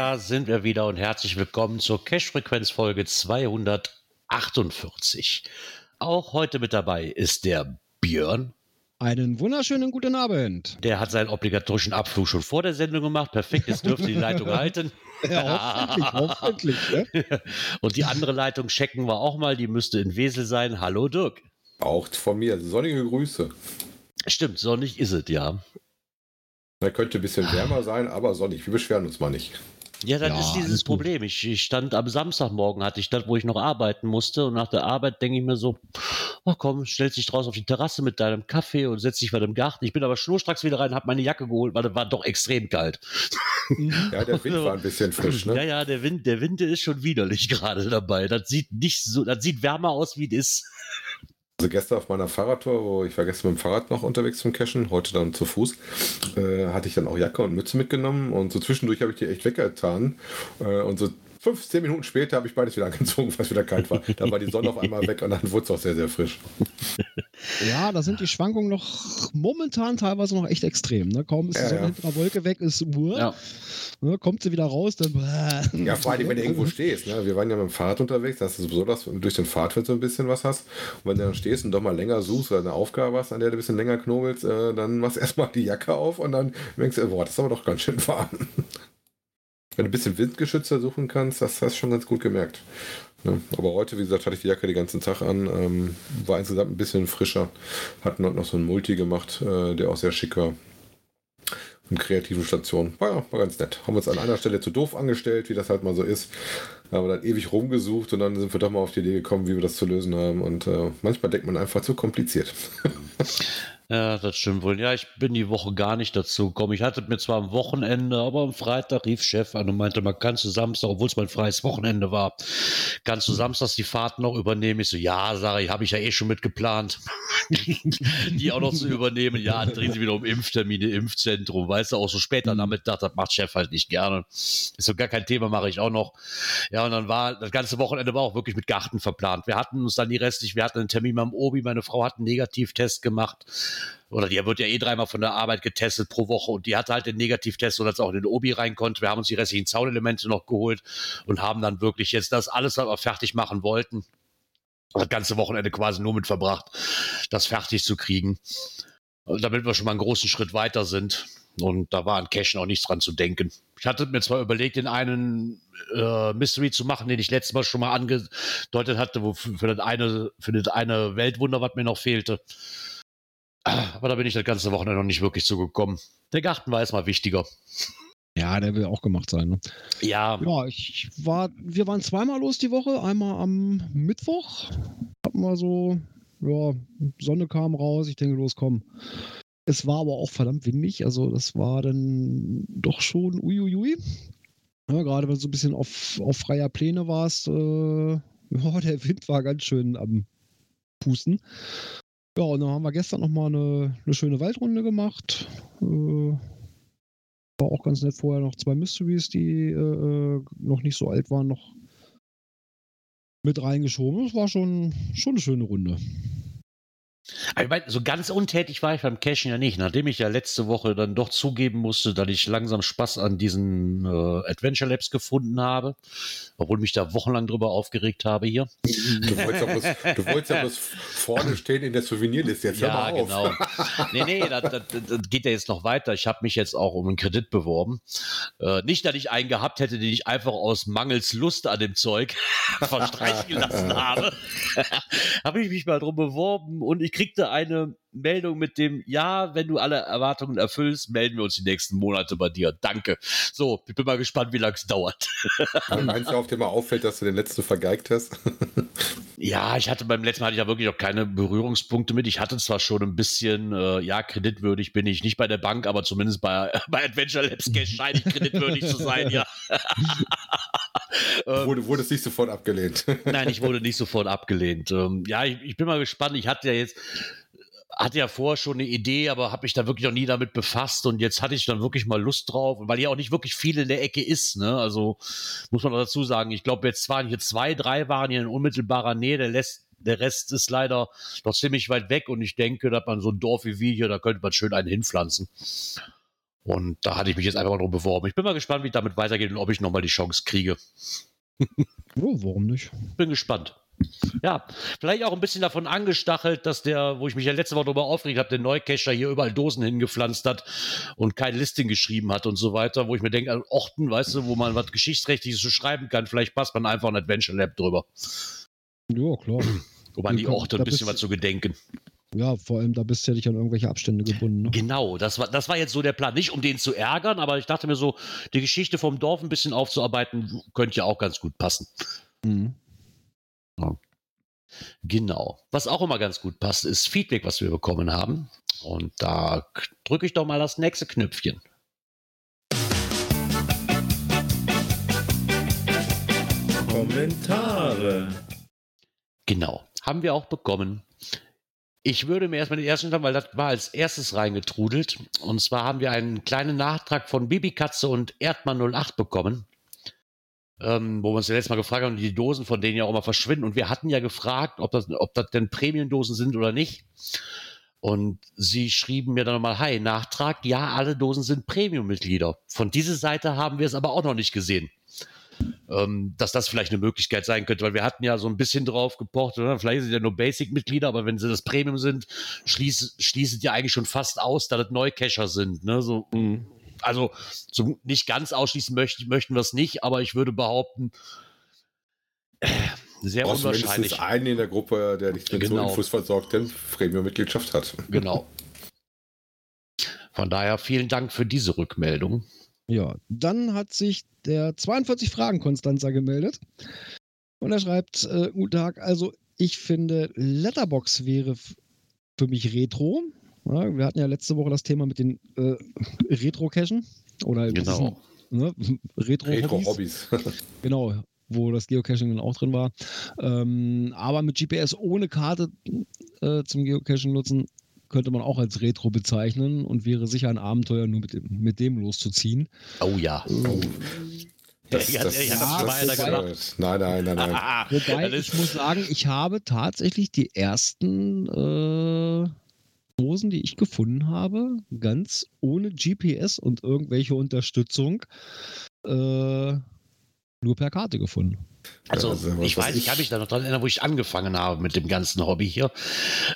da sind wir wieder und herzlich willkommen zur Cash-Frequenz-Folge 248. Auch heute mit dabei ist der Björn. Einen wunderschönen guten Abend. Der hat seinen obligatorischen Abflug schon vor der Sendung gemacht. Perfekt, jetzt dürfte die Leitung halten. Ja, hoffentlich, hoffentlich. Ne? Und die andere Leitung checken wir auch mal. Die müsste in Wesel sein. Hallo Dirk. Auch von mir sonnige Grüße. Stimmt, sonnig ist es, ja. Er könnte ein bisschen wärmer sein, aber sonnig. Wir beschweren uns mal nicht. Ja, dann Ja, ist dieses. Problem. Ich, ich stand am Samstagmorgen, hatte ich das, wo ich noch arbeiten musste. Und nach der Arbeit denke ich mir so, ach komm, stellst dich draußen auf die Terrasse mit deinem Kaffee und setz dich bei dem Garten. Ich bin aber schnurstracks wieder rein, habe meine Jacke geholt, weil es war doch extrem kalt. Ja, der Wind war ein bisschen frisch, Ja, ne? ja, der Wind, der Wind ist schon widerlich gerade dabei. Das sieht nicht so, das sieht wärmer aus, wie es ist. Also gestern auf meiner Fahrradtour, wo ich war gestern mit dem Fahrrad noch unterwegs zum Cashen, heute dann zu Fuß, äh, hatte ich dann auch Jacke und Mütze mitgenommen und so zwischendurch habe ich die echt weggetan äh, und so fünf, zehn Minuten später habe ich beides wieder angezogen, weil es wieder kalt war. Da war die Sonne auf einmal weg und dann wurde es auch sehr, sehr frisch. Ja, da sind die Schwankungen noch momentan teilweise noch echt extrem. Ne? Kaum ist die Ja, Sonne ja. hinter der Wolke weg, ist Uhr. Ja. Ne? Kommt sie wieder raus, dann. Ja, vor allem, wenn du irgendwo stehst. Ne? Wir waren ja mit dem Fahrrad unterwegs, das ist sowieso, dass du durch den Fahrtwind so ein bisschen was hast. Und wenn du dann stehst und doch mal länger suchst oder eine Aufgabe hast, an der du ein bisschen länger knobelst, äh, dann machst du erstmal die Jacke auf und dann denkst du, boah, das ist aber doch ganz schön warm. Wenn du ein bisschen Windgeschützer suchen kannst, das hast du schon ganz gut gemerkt. Ne? Aber heute, wie gesagt, hatte ich die Jacke den ganzen Tag an, ähm, war insgesamt ein bisschen frischer. Hatten dort noch so einen Multi gemacht, äh, der auch sehr schick war. Kreativen Station. War ja, war ganz nett. Haben uns an einer Stelle zu doof angestellt, wie das halt mal so ist. Haben dann ewig rumgesucht und dann sind wir doch mal auf die Idee gekommen, wie wir das zu lösen haben. Und äh, manchmal denkt man einfach zu kompliziert. Ja, das stimmt wohl. Ja, ich bin die Woche gar nicht dazu gekommen. Ich hatte mir zwar am Wochenende, aber am Freitag rief Chef an und meinte, man kannst du Samstag, obwohl es mein freies Wochenende war, kannst du samstags die Fahrt noch übernehmen? Ich so, ja, sage ich, habe ich ja eh schon mitgeplant, die auch noch zu übernehmen. Ja, dann drehen sie wieder um Impftermine, Impfzentrum, weißt du, auch so später Nachmittag, das macht Chef halt nicht gerne. Ist so gar kein Thema, mache ich auch noch. Ja, und dann war, das ganze Wochenende war auch wirklich mit Garten verplant. Wir hatten uns dann die restlich, wir hatten einen Termin beim Obi, meine Frau hat einen Negativtest gemacht oder die wird ja eh dreimal von der Arbeit getestet pro Woche und die hatte halt den Negativtest, sodass auch in den Obi rein konnte. Wir haben uns die restlichen Zaunelemente noch geholt und haben dann wirklich jetzt das alles, was wir fertig machen wollten, das ganze Wochenende quasi nur mit verbracht, das fertig zu kriegen. Und damit wir schon mal einen großen Schritt weiter sind. Und da war an Cashen auch nichts dran zu denken. Ich hatte mir zwar überlegt, den einen äh, Mystery zu machen, den ich letztes Mal schon mal angedeutet hatte, wo für, für das eine, für das eine Weltwunder, was mir noch fehlte. Aber da bin ich das ganze Wochenende noch nicht wirklich zugekommen. Der Garten war erstmal wichtiger. Ja, der will auch gemacht sein. Ne? Ja, Ja, ich war, wir waren zweimal los die Woche. Einmal am Mittwoch. Hatten wir so, ja, Sonne kam raus. Ich denke, los, komm. Es war aber auch verdammt windig. Also, das war dann doch schon uiuiui. Ja, gerade wenn du so ein bisschen auf, auf freier Pläne warst, äh, ja, der Wind war ganz schön am Pusten. Ja, und dann haben wir gestern nochmal eine, eine schöne Waldrunde gemacht. Äh, war auch ganz nett vorher noch zwei Mysteries, die äh, noch nicht so alt waren, noch mit reingeschoben. Das war schon, schon eine schöne Runde. Aber ich meine, so ganz untätig war ich beim Cashen ja nicht. Nachdem ich ja letzte Woche dann doch zugeben musste, dass ich langsam Spaß an diesen äh, Adventure Labs gefunden habe, obwohl mich da wochenlang drüber aufgeregt habe hier. Du wolltest ja bloß, du wolltest ja bloß vorne stehen in der Souvenirliste. Jetzt hör Ja, mal auf. genau. Nee, nee, das, das, das geht ja jetzt noch weiter. Ich habe mich jetzt auch um einen Kredit beworben. Äh, nicht, dass ich einen gehabt hätte, den ich einfach aus Mangels Lust an dem Zeug verstreichen gelassen habe. habe ich mich mal drum beworben und ich kriegte eine Meldung mit dem, ja, wenn du alle Erwartungen erfüllst, melden wir uns die nächsten Monate bei dir. Danke. So, ich bin mal gespannt, wie lange es dauert. Meinst du, auf dem mal auffällt, dass du den letzten vergeigt hast? Ja, ich hatte beim letzten Mal hatte ich ja wirklich auch keine Berührungspunkte mit. Ich hatte zwar schon ein bisschen, äh, ja, kreditwürdig bin ich nicht bei der Bank, aber zumindest bei, bei Adventure Labs Cash scheine ich kreditwürdig zu sein, ja. Ähm, wurde, wurde es nicht sofort abgelehnt? Nein, ich wurde nicht sofort abgelehnt. Ähm, ja, ich, ich bin mal gespannt. Ich hatte ja jetzt hatte ja vorher schon eine Idee, aber habe mich da wirklich noch nie damit befasst und jetzt hatte ich dann wirklich mal Lust drauf, weil hier auch nicht wirklich viel in der Ecke ist. Ne? Also muss man dazu sagen, ich glaube, jetzt waren hier zwei, drei waren hier in unmittelbarer Nähe, der, lässt, der Rest ist leider noch ziemlich weit weg und ich denke, dass man so ein Dorf wie wir hier, da könnte man schön einen hinpflanzen. Und da hatte ich mich jetzt einfach mal drum beworben. Ich bin mal gespannt, wie es damit weitergeht und ob ich nochmal die Chance kriege. oh, warum nicht? Bin gespannt. Ja, vielleicht auch ein bisschen davon angestachelt, dass der, wo ich mich ja letzte Woche darüber aufgeregt habe, der Neucacher hier überall Dosen hingepflanzt hat und kein Listing geschrieben hat und so weiter, wo ich mir denke, an Orten, weißt du, wo man was Geschichtsrechtliches so schreiben kann, vielleicht passt man einfach ein Adventure Lab drüber. Ja, klar. Um an die Orte ein bisschen was zu gedenken. Ja, vor allem, da bist du ja nicht an irgendwelche Abstände gebunden. Ne? Genau, das war, das war jetzt so der Plan. Nicht um den zu ärgern, aber ich dachte mir so, die Geschichte vom Dorf ein bisschen aufzuarbeiten, könnte ja auch ganz gut passen. Mhm. Genau. Was auch immer ganz gut passt, ist Feedback, was wir bekommen haben. Und da drücke ich doch mal das nächste Knöpfchen. Kommentare. Genau. Haben wir auch bekommen. Ich würde mir erstmal den ersten sagen, weil das war als erstes reingetrudelt. Und zwar haben wir einen kleinen Nachtrag von Bibikatze und Erdmann 08 bekommen ähm, wo wir uns ja letztes Mal gefragt haben, die Dosen von denen ja auch immer verschwinden. Und wir hatten ja gefragt, ob das, ob das denn Premium-Dosen sind oder nicht. Und sie schrieben mir dann nochmal, hi, Nachtrag, ja, alle Dosen sind Premium-Mitglieder. Von dieser Seite haben wir es aber auch noch nicht gesehen. Ähm, dass das vielleicht eine Möglichkeit sein könnte, weil wir hatten ja so ein bisschen drauf gepocht, oder? vielleicht sind ja nur Basic-Mitglieder, aber wenn sie das Premium sind, schließt, schließt ja eigentlich schon fast aus, dass das Neucacher sind. Ne? So, mhm also so nicht ganz ausschließen möchten, möchten wir es nicht, aber ich würde behaupten, äh, sehr Brauchst unwahrscheinlich. Du einen in der Gruppe, der dich mit genau. so Infos versorgt, der Premium-Mitgliedschaft hat. Genau. Von daher vielen Dank für diese Rückmeldung. Ja, dann hat sich der 42 Fragen Konstanzer gemeldet. Und er schreibt, äh, guten Tag, also ich finde, Letterbox wäre für mich Retro. Ja, wir hatten ja letzte Woche das Thema mit den äh, Retro-Cachen. Oder genau. ne, Retro-Hobbys. Retro genau, wo das Geocaching dann auch drin war. Ähm, aber mit GPS ohne Karte äh, zum Geocaching nutzen, könnte man auch als Retro bezeichnen und wäre sicher ein Abenteuer, nur mit, mit dem loszuziehen. Oh ja. Oh. Das, ja, das, ja, das, das ist, nein, nein, nein, nein. Wobei ich muss sagen, ich habe tatsächlich die ersten äh, Dosen, die ich gefunden habe, ganz ohne GPS und irgendwelche Unterstützung, äh, nur per Karte gefunden. Also, also ich weiß, ich kann mich da noch dran erinnern, wo ich angefangen habe mit dem ganzen Hobby hier.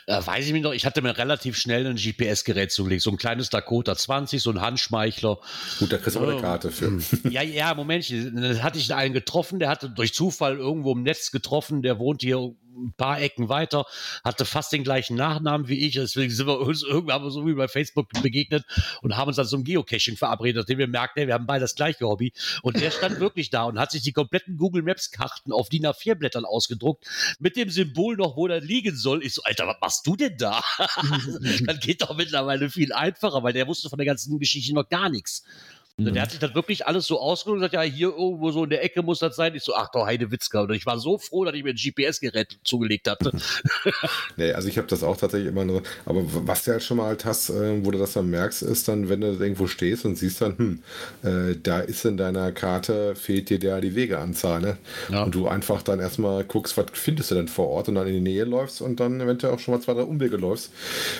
Äh, weiß ich mich noch, ich hatte mir relativ schnell ein GPS-Gerät zugelegt, so ein kleines Dakota 20, so ein Handschmeichler. Gut, da kriegst du auch eine Karte für. Ja, ja, Moment, da hatte ich einen getroffen, der hatte durch Zufall irgendwo im Netz getroffen, der wohnt hier ein paar Ecken weiter, hatte fast den gleichen Nachnamen wie ich. Deswegen sind wir uns irgendwann so wie bei Facebook begegnet und haben uns dann zum Geocaching verabredet, nachdem wir merkten, wir haben beide das gleiche Hobby. Und der stand wirklich da und hat sich die kompletten Google Maps Karten auf DIN A4 Blättern ausgedruckt mit dem Symbol noch, wo er liegen soll. Ich so, Alter, was machst du denn da? das geht doch mittlerweile viel einfacher, weil der wusste von der ganzen Geschichte noch gar nichts. Mhm. Der hat sich das wirklich alles so ausgedrückt und gesagt, ja, hier irgendwo so in der Ecke muss das sein. Ich so, ach doch, Heidewitzka. Und ich war so froh, dass ich mir ein GPS-Gerät zugelegt hatte. nee, also ich habe das auch tatsächlich immer nur, aber was du halt schon mal halt hast, äh, wo du das dann merkst, ist dann, wenn du irgendwo stehst und siehst dann, hm, äh, da ist in deiner Karte, fehlt dir der die Wegeanzahl, ne? Ja. Und du einfach dann erstmal guckst, was findest du denn vor Ort und dann in die Nähe läufst und dann eventuell auch schon mal zwei, drei Umwege läufst,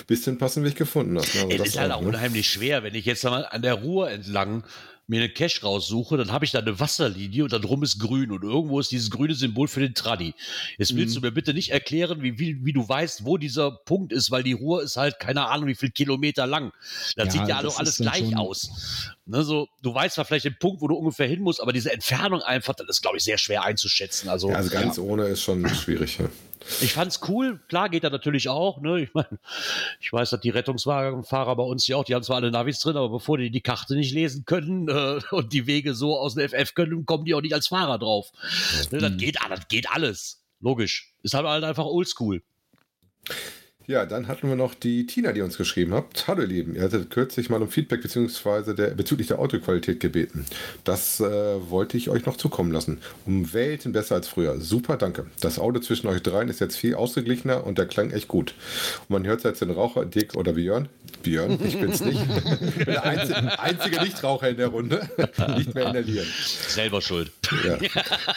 bis du den passenden Weg gefunden hast. Ne? Also es ist halt auch ne? unheimlich schwer, wenn ich jetzt mal an der Ruhr entlang mir eine Cache raussuche, dann habe ich da eine Wasserlinie und dann drum ist grün und irgendwo ist dieses grüne Symbol für den Traddy. Jetzt willst mhm. du mir bitte nicht erklären, wie, wie, wie du weißt, wo dieser Punkt ist, weil die Ruhr ist halt keine Ahnung, wie viel Kilometer lang. Das ja, sieht ja alles, alles gleich aus. Ne, so, du weißt zwar vielleicht den Punkt, wo du ungefähr hin musst, aber diese Entfernung einfach, das ist, glaube ich, sehr schwer einzuschätzen. Also, ja, also ganz ja. ohne ist schon schwierig. Ja. Ich fand's cool. Klar geht er natürlich auch. Ne? Ich meine, ich weiß, dass die Rettungswagenfahrer bei uns ja auch, die haben zwar alle Navis drin, aber bevor die die Karte nicht lesen können äh, und die Wege so aus dem FF können, kommen die auch nicht als Fahrer drauf. Ne? Das, geht, das geht alles. logisch. Ist halt, halt einfach oldschool. Ja, dann hatten wir noch die Tina, die uns geschrieben hat. Hallo ihr Lieben, ihr hattet kürzlich mal um Feedback beziehungsweise der, bezüglich der Autoqualität gebeten. Das äh, wollte ich euch noch zukommen lassen. Um Welten besser als früher. Super, danke. Das Auto zwischen euch dreien ist jetzt viel ausgeglichener und der klang echt gut. Und man hört jetzt den Raucher, Dick oder Björn. Björn, ich bin's nicht. ich bin der einzige, einzige Nichtraucher in der Runde. nicht mehr inhalieren. Selber schuld. Ja.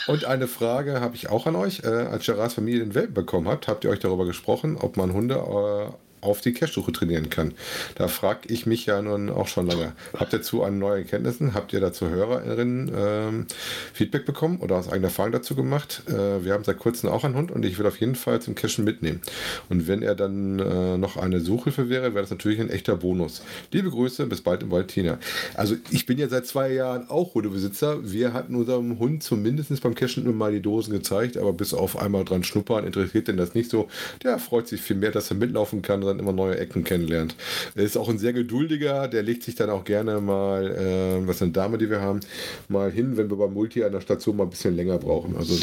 Und eine Frage habe ich auch an euch. Äh, als Gerards Familie den Welpen bekommen habt, habt ihr euch darüber gesprochen, ob man Hunde og auf die Cache-Suche trainieren kann. Da frage ich mich ja nun auch schon lange. Habt ihr zu an neuen Erkenntnissen, habt ihr dazu Hörerinnen ähm, Feedback bekommen oder aus eigener Erfahrung dazu gemacht? Äh, wir haben seit kurzem auch einen Hund und ich will auf jeden Fall zum Cachen mitnehmen. Und wenn er dann äh, noch eine Suchhilfe wäre, wäre das natürlich ein echter Bonus. Liebe Grüße, bis bald im Wald, Tina. Also ich bin ja seit zwei Jahren auch Hundebesitzer. Wir hatten unserem Hund zumindest beim Cachen immer mal die Dosen gezeigt, aber bis auf einmal dran schnuppern interessiert denn das nicht so. Der freut sich viel mehr, dass er mitlaufen kann dann immer neue Ecken kennenlernt. Er ist auch ein sehr geduldiger, der legt sich dann auch gerne mal, äh, was ist eine Dame, die wir haben, mal hin, wenn wir beim Multi an der Station mal ein bisschen länger brauchen. Also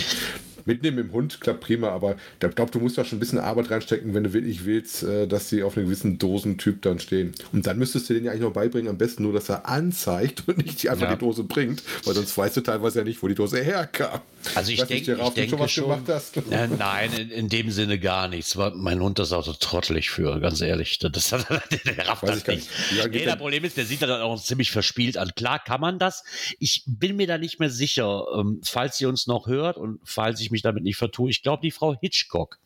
mitnehmen im Hund klappt prima, aber ich glaube, du musst da schon ein bisschen Arbeit reinstecken, wenn du wirklich willst, äh, dass sie auf einem gewissen Dosentyp dann stehen. Und dann müsstest du den ja eigentlich noch beibringen, am besten nur, dass er anzeigt und nicht einfach ja. die Dose bringt, weil sonst weißt du teilweise ja nicht, wo die Dose herkam. Also ich, denk, ich denke schon, was schon, gemacht hast. Äh, nein, in, in, dem Sinne gar nichts. Mein Hund ist auch so trottelig für, ganz ehrlich. Das, das, der rafft das nicht. Ja, nee, das Problem ist, der sieht dann auch ziemlich verspielt an. Klar kann man das. Ich bin mir da nicht mehr sicher, ähm, falls sie uns noch hört und falls ich mich damit nicht vertue. Ich glaube, die Frau Hitchcock,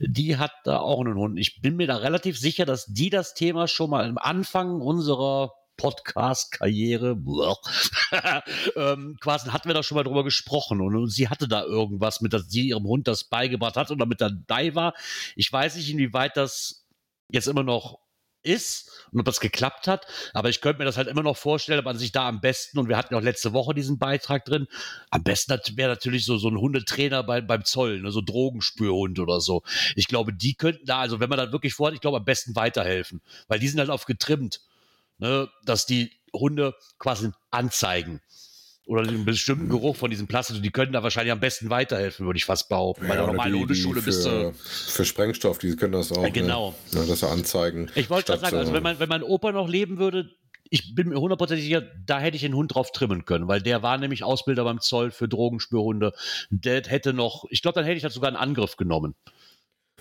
die hat da auch einen Hund. Ich bin mir da relativ sicher, dass die das Thema schon mal am Anfang unserer Podcast-Karriere, ähm, quasi hatten wir da schon mal drüber gesprochen und, und, sie hatte da irgendwas mit, dass sie ihrem Hund das beigebracht hat oder mit der Dai war. Ich weiß nicht, inwieweit das jetzt immer noch ist und ob das geklappt hat. Aber ich könnte mir das halt immer noch vorstellen, ob man sich da am besten, und wir hatten auch letzte Woche diesen Beitrag drin, am besten wäre natürlich so, so ein Hundetrainer bei, beim Zoll, ne, so Drogenspürhund oder so. Ich glaube, die könnten da, also wenn man das wirklich vorhat, ich glaube, am besten weiterhelfen, weil die sind halt auf getrimmt, ne, dass die Hunde quasi anzeigen oder den bestimmten Geruch von diesem Plastik, die können da wahrscheinlich am besten weiterhelfen, würde ich fast behaupten. Ja, Bei der normalen Hundeschule bist du. Für Sprengstoff, die können das auch. Ja, genau. Ne, das anzeigen. Ich wollte gerade sagen, also wenn, mein, wenn mein Opa noch leben würde, ich bin mir hundertprozentig sicher, da hätte ich den Hund drauf trimmen können, weil der war nämlich Ausbilder beim Zoll für Drogenspürhunde. Der hätte noch, ich glaube, dann hätte ich das sogar in Angriff genommen.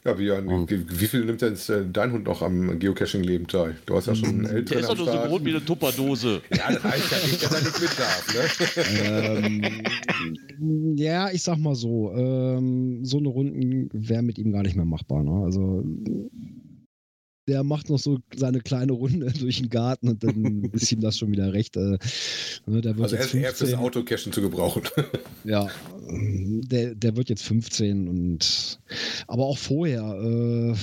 Ja, Björn, hm. wie viel nimmt denn äh, dein Hund noch am Geocaching-Leben teil? Du hast ja schon einen älteren Der ist doch nur so groß wie eine Tupperdose. Ja, das reicht ja nicht, dass er nicht mit darf. Ne? ähm, ja, ich sag mal so, ähm, so eine Runde wäre mit ihm gar nicht mehr machbar. Ne? Also der macht noch so seine kleine Runde durch den Garten und dann ist ihm das schon wieder recht. Äh, ne, der wird also er ist fürs Autocachen zu gebrauchen. ja, der, der wird jetzt 15 und aber auch vorher, äh,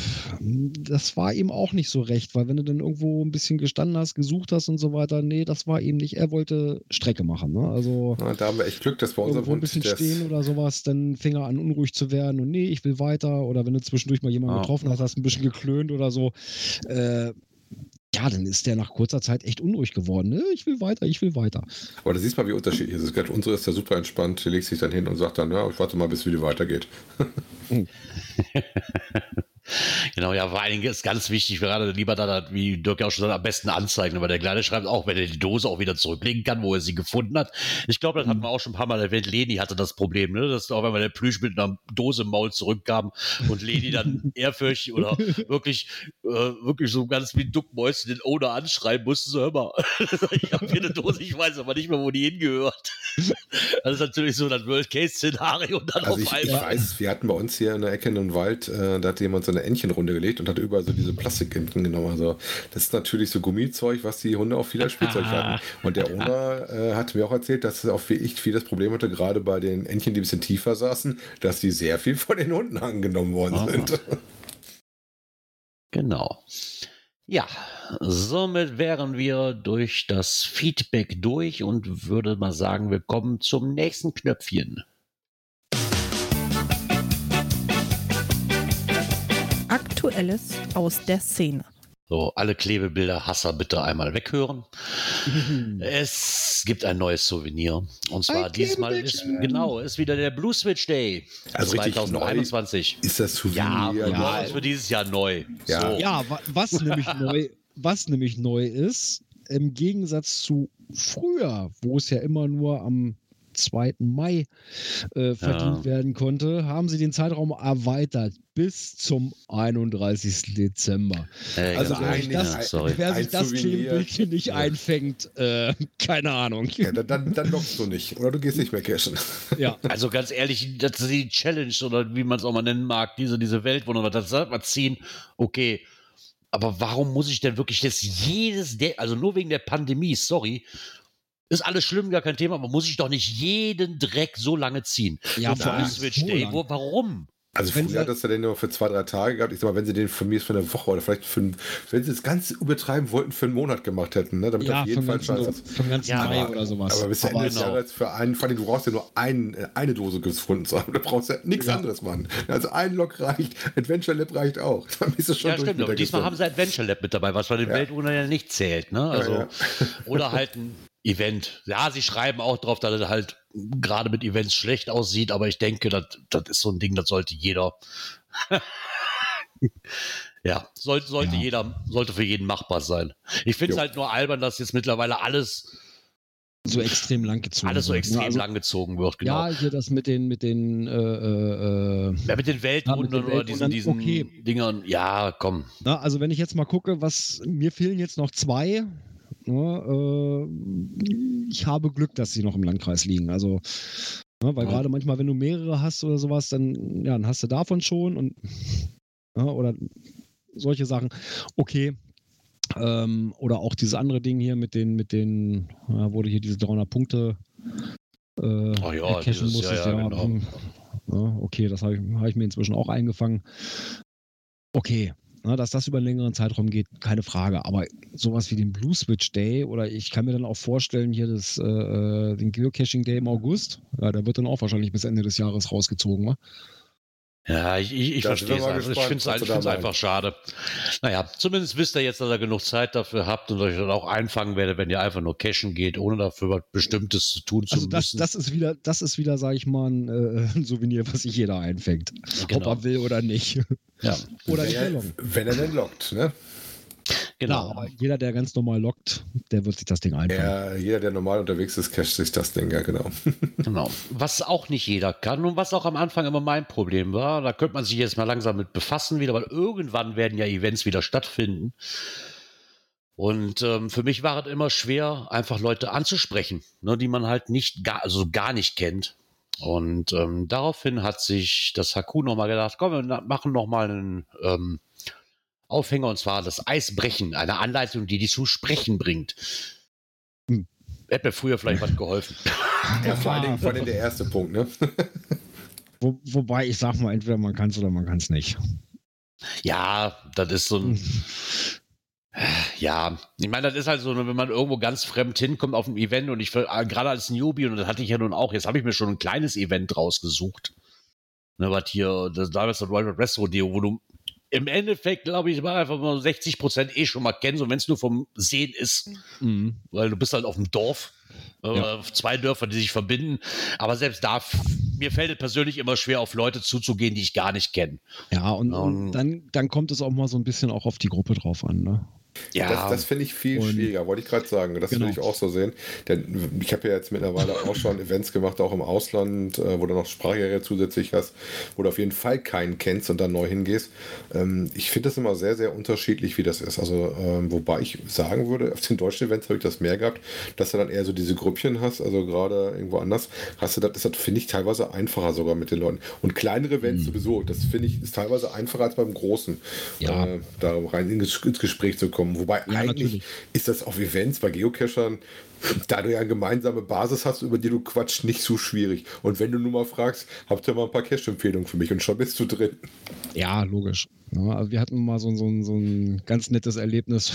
das war ihm auch nicht so recht, weil wenn du dann irgendwo ein bisschen gestanden hast, gesucht hast und so weiter, nee, das war ihm nicht. Er wollte Strecke machen. Ne? Also ja, da haben wir echt Glück, dass wir unserem Hund ein bisschen stehen oder sowas, dann fing er an unruhig zu werden und nee, ich will weiter oder wenn du zwischendurch mal jemanden ah. getroffen hast, hast ein bisschen geklönt oder so äh, ja, dann ist der nach kurzer Zeit echt unruhig geworden. Ne? Ich will weiter, ich will weiter. Aber da siehst du mal, wie unterschiedlich es ist. Unsere ist ja super entspannt. Der legt sich dann hin und sagt dann, ja, ich warte mal, bis es wieder weitergeht. Genau, ja, vor allen Dingen ist ganz wichtig, gerade lieber da, wie Dirk ja auch schon sagt, am besten anzeigen, weil der Kleine schreibt auch, wenn er die Dose auch wieder zurücklegen kann, wo er sie gefunden hat. Ich glaube, das mhm. hatten wir auch schon ein paar Mal erwähnt. Leni hatte das Problem, ne? dass auch wenn man der Plüsch mit einer Dose im Maul zurückkam und Leni dann ehrfürchtig oder wirklich, äh, wirklich so ganz wie ein Duckmäuschen den Owner anschreiben musste, so hör mal, ich habe hier eine Dose, ich weiß aber nicht mehr, wo die hingehört. Das ist natürlich so das World-Case-Szenario dann also auf ich, einmal. Ich weiß, wir hatten bei uns hier in der Ecke in einem Wald, äh, da hat jemand so eine Entchenrunde gelegt und hat überall so diese Plastikenten genommen. Also das ist natürlich so Gummizeug, was die Hunde auch viel als Spielzeug hatten. Und der Owner äh, hat mir auch erzählt, dass er auch ich viel das Problem hatte, gerade bei den Entchen, die ein bisschen tiefer saßen, dass die sehr viel von den Hunden angenommen worden Aha. sind. Genau. Ja, somit wären wir durch das Feedback durch und würde mal sagen, wir kommen zum nächsten Knöpfchen. Aktuelles aus der Szene. So, alle Klebebilder Hasser bitte einmal weghören. es gibt ein neues Souvenir. Und zwar Ein diesmal ist, genau, ist wieder der Blue Switch Day Also richtig 2021. Ist das Souvenir? Ja, ja, ist für dieses Jahr neu. Ja. So. Ja, wa was nämlich neu, was nämlich neu ist, im Gegensatz zu früher, wo es ja immer nur am 2. Mai äh, verdient Ja. werden konnte, haben sie den Zeitraum erweitert bis zum 31. Dezember. Äh, Also genau. eigentlich- ja, ein- sorry. Wer sich das. Klebebildchen nicht Ja. einfängt, äh, keine Ahnung. Ja, dann, dann, lockst du nicht. Oder du gehst nicht mehr cashen. Ja. Also ganz ehrlich, das ist die Challenge oder wie man es auch mal nennen mag, diese, diese Weltwunder, das sollte man ziehen, okay. Aber warum muss ich denn wirklich jetzt jedes, der, also nur wegen der Pandemie, sorry, ist alles schlimm, gar kein Thema, aber muss ich doch nicht jeden Dreck so lange ziehen. Ja, so vor für allem Switch Day, wo, warum? Also Wenn früher sie- hat das ja den nur für zwei, drei Tage gehabt. Ich sag mal, wenn sie den für mich für eine Woche oder vielleicht für einen, wenn sie das ganz übertreiben wollten, für einen Monat gemacht hätten, ne? damit Ja, auf jeden Fall ganzen, vom ganzen Ja, Mai aber- oder sowas. Aber bis Ende Aber des genau. Jahres für einen, vor allem du brauchst ja nur ein, eine Dose gefunden zu haben. Du brauchst ja nichts Ja. anderes machen. Also ein Log reicht, Adventure Lab reicht auch. Dann bist du schon Ja, stimmt. der diesmal haben sie Adventure Lab mit dabei, was bei den Ja. Weltwundern ja nicht zählt. Ne? Also, ja. Oder halt ein Event. Ja, sie schreiben auch drauf, dass es halt gerade mit Events schlecht aussieht, aber ich denke, das, das ist so ein Ding, das sollte jeder. ja, soll, sollte Ja. jeder, sollte für jeden machbar sein. Ich finde es halt nur albern, dass jetzt mittlerweile alles, so extrem lang gezogen. alles so wird, extrem Also, lang gezogen wird. Genau. Ja, hier das mit den, mit den, äh, äh, äh, Ja, mit den Weltwundern oder diesen, diesen okay. Dingern, ja, komm. na, also wenn ich jetzt mal gucke, was, mir fehlen jetzt noch zwei. Ne, äh, ich habe Glück, dass sie noch im Landkreis liegen. Also, ne, weil Ja. gerade manchmal, wenn du mehrere hast oder sowas, dann, ja, dann hast du davon schon und ja, oder solche Sachen. Okay. Ähm, oder auch dieses andere Ding hier mit den, mit den, ja, wo du hier diese 300 Punkte äh, Oh ja, cashen dieses- ja, musstest. ja, genau. hm, ja, okay, das habe ich, hab ich mir inzwischen auch eingefangen. Okay, na, dass das über einen längeren Zeitraum geht, keine Frage. Aber sowas wie den Blue Switch Day oder ich kann mir dann auch vorstellen, hier das, äh, äh, den Geocaching Day im August, ja, der wird dann auch wahrscheinlich bis Ende des Jahres rausgezogen, wa? Ja, ich, ich, ich verstehe es. Also ich finde es meinst. einfach schade. Naja, zumindest wisst ihr jetzt, dass ihr genug Zeit dafür habt und euch dann auch einfangen werdet, wenn ihr einfach nur cashen geht, ohne dafür was Bestimmtes zu tun zu Also das, müssen. das ist wieder, das ist wieder, sag ich mal, ein, äh, ein Souvenir, was sich jeder einfängt. Genau. Ob er will oder nicht. Ja, oder wenn, nicht er, loggen. wenn er denn lockt, ne? Genau. aber jeder, der ganz normal lockt, der wird sich das Ding einfangen. Ja, jeder, der normal unterwegs ist, casht sich das Ding, ja, genau. genau. Was auch nicht jeder kann und was auch am Anfang immer mein Problem war, da könnte man sich jetzt mal langsam mit befassen wieder, weil irgendwann werden ja Events wieder stattfinden. Und ähm, für mich war es immer schwer, einfach Leute anzusprechen, ne, die man halt nicht gar, also gar nicht kennt. Und ähm, daraufhin hat sich das Haku nochmal gedacht, komm, wir machen nochmal einen ähm, Aufhänger und zwar das Eisbrechen, eine Anleitung, die die zu sprechen bringt. Hm. Hätte mir früher vielleicht was geholfen. Ja, vor allen Dingen, vor Dingen der erste Punkt, ne? Wo, wobei ich sag mal, entweder man kann es oder man kann es nicht. Ja, das ist so ein, ja, ich meine, das ist halt so, wenn man irgendwo ganz fremd hinkommt auf ein Event und ich, äh, gerade als Newbie, und das hatte ich ja nun auch, jetzt habe ich mir schon ein kleines Event rausgesucht. Ne, was hier, das damals das Wild West Rodeo, wo du im Endeffekt, glaube ich, mal einfach mal 60 Prozent eh schon mal kennst, und wenn es nur vom Sehen ist, Mhm. weil du bist halt auf dem Dorf, äh, Ja. auf zwei Dörfer, die sich verbinden. Aber selbst da, mir fällt es persönlich immer schwer, auf Leute zuzugehen, die ich gar nicht kenne. Ja, und, und und- dann, dann kommt es auch mal so ein bisschen auch auf die Gruppe drauf an. Ne? Ja, Das, das finde ich viel schwieriger, wollte ich gerade sagen. Das Genau. würde ich auch so sehen. Denn ich habe ja jetzt mittlerweile auch schon Events gemacht, auch im Ausland, äh, wo du noch Sprachjahre zusätzlich hast, wo du auf jeden Fall keinen kennst und dann neu hingehst. Ähm, ich finde das immer sehr, sehr unterschiedlich, wie das ist. Also, ähm, wobei ich sagen würde, auf den deutschen Events habe ich das mehr gehabt, dass du dann eher so diese Grüppchen hast, also gerade irgendwo anders, hast du das, das finde ich teilweise einfacher sogar mit den Leuten. Und kleinere Events sowieso, das finde ich, ist teilweise einfacher als beim großen, Ja. äh, da rein ins Gespräch zu kommen. Wobei Ja, eigentlich natürlich. ist das auf Events bei Geocachern, da du ja eine gemeinsame Basis hast, über die du quatscht, nicht so schwierig. Und wenn du nur mal fragst, habt ihr mal ein paar Cache-Empfehlungen für mich und schon bist du drin. Ja, logisch. Ja, also wir hatten mal so, so, so ein ganz nettes Erlebnis.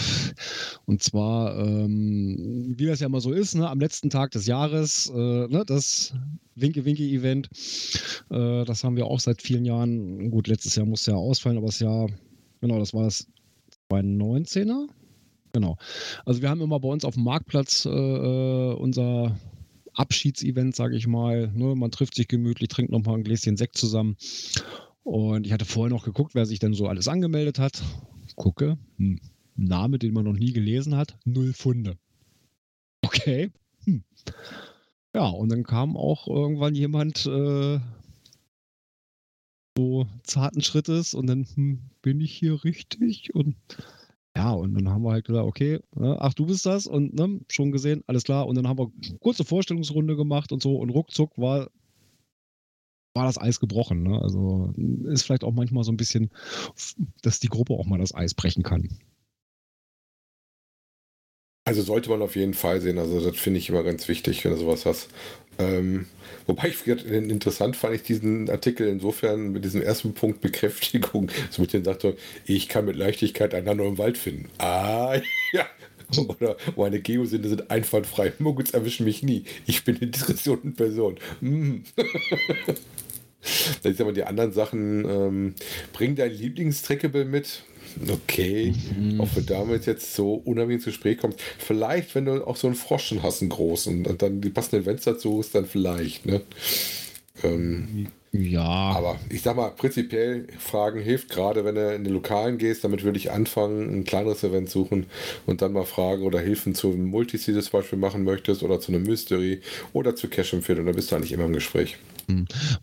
Und zwar, ähm, wie das ja immer so ist, ne, am letzten Tag des Jahres, äh, ne, das Winke-Winke-Event. Äh, das haben wir auch seit vielen Jahren. Gut, letztes Jahr musste ja ausfallen, aber das Jahr, genau, das war das Bei 19er? Genau. Also wir haben immer bei uns auf dem Marktplatz äh, äh unser Abschiedsevent, sage ich mal. Ne? Man trifft sich gemütlich, trinkt noch mal ein Gläschen Sekt zusammen. Und ich hatte vorher noch geguckt, wer sich denn so alles angemeldet hat. Gucke, hm. Name, den man noch nie gelesen hat, null Funde. Okay. Hm. Ja, und dann kam auch irgendwann jemand äh, so zarten Schrittes und dann hm, bin ich hier richtig und ja, und dann haben wir halt gesagt, okay, ne, ach, du bist das und ne, schon gesehen, alles klar. Und dann haben wir kurze Vorstellungsrunde gemacht und so und ruckzuck war, war das Eis gebrochen. Ne? Also ist vielleicht auch manchmal so ein bisschen, dass die Gruppe auch mal das Eis brechen kann. Also sollte man auf jeden Fall sehen. Also das finde ich immer ganz wichtig, wenn du sowas hast. Ähm, wobei ich interessant fand ich diesen Artikel insofern mit diesem ersten Punkt Bekräftigung, so mit dem sagt ich kann mit Leichtigkeit einander im Wald finden. Ah, ja. Oder meine Geosinne sind einfallfrei. Muggels erwischen mich nie. Ich bin eine Diskussion Person. Mm. Dann ist aber die anderen Sachen. Ähm, bring dein Lieblingstrackable mit. Okay, mhm. ob du damit jetzt so unheimlich ins Gespräch kommst. Vielleicht, wenn du auch so einen Froschen hast, einen großen, und dann die passenden Events dazu ist, dann vielleicht, ne? Ähm, ja. Aber ich sag mal, prinzipiell Fragen hilft, gerade wenn du in den Lokalen gehst, damit würde ich anfangen, ein kleineres Event suchen und dann mal Fragen oder Hilfen zu einem Multiseed zum Beispiel machen möchtest oder zu einem Mystery oder zu Cash empfehlen und dann bist du eigentlich immer im Gespräch.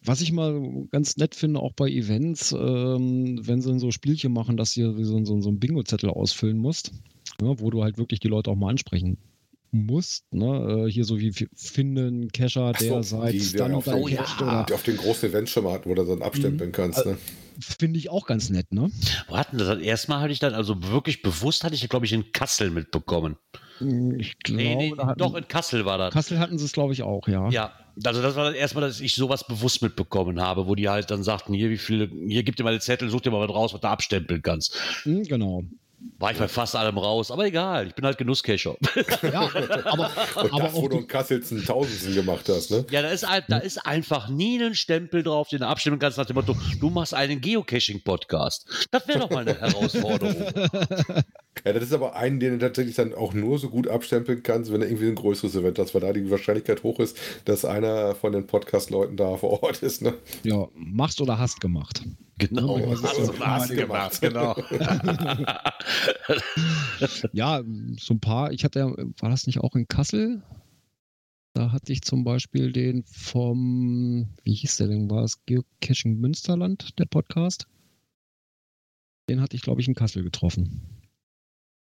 Was ich mal ganz nett finde, auch bei Events, ähm, wenn sie so Spielchen machen, dass du so, so, so einen Bingo-Zettel ausfüllen musst, ja, wo du halt wirklich die Leute auch mal ansprechen musst. Ne? Äh, hier so wie Finden, Kescher, der so, seit die, dann auf, oh, ja. oder auf den großen Events schon mal hatten, wo du dann abstempeln mhm. kannst. Ne? Finde ich auch ganz nett, ne? Wo hatten das? Erstmal hatte ich dann, also wirklich bewusst hatte ich, glaube ich, in Kassel mitbekommen. Hm, ich glaube, nee, nee, doch in Kassel war das. Kassel hatten sie es, glaube ich, auch, ja. Ja, also das war das erste Mal, dass ich sowas bewusst mitbekommen habe, wo die halt dann sagten, hier, wie viele, hier gib dir mal den Zettel, such dir mal was raus, was du abstempeln kannst. Mhm, genau. War ich bei fast allem raus, aber egal, ich bin halt Genusscacher. Ja, aber, und aber das, wo du in Kassels einen Tausendsten gemacht hast, ne? Ja, da ist, halt, da ist einfach nie ein Stempel drauf, den du abstimmen kannst nach dem Motto, du machst einen Geocaching-Podcast. Das wäre doch mal eine Herausforderung. Ja, das ist aber einen, den du tatsächlich dann auch nur so gut abstempeln kannst, wenn er irgendwie ein größeres Event hast, weil da die Wahrscheinlichkeit hoch ist, dass einer von den Podcast-Leuten da vor Ort ist. Ne? Ja, machst oder hast gemacht. Genau, ja, hast oder hast gemacht, genau. ja, so ein paar, ich hatte ja, war das nicht auch in Kassel? Da hatte ich zum Beispiel den vom, wie hieß der denn, war es Geocaching Münsterland, der Podcast? Den hatte ich, glaube ich, in Kassel getroffen.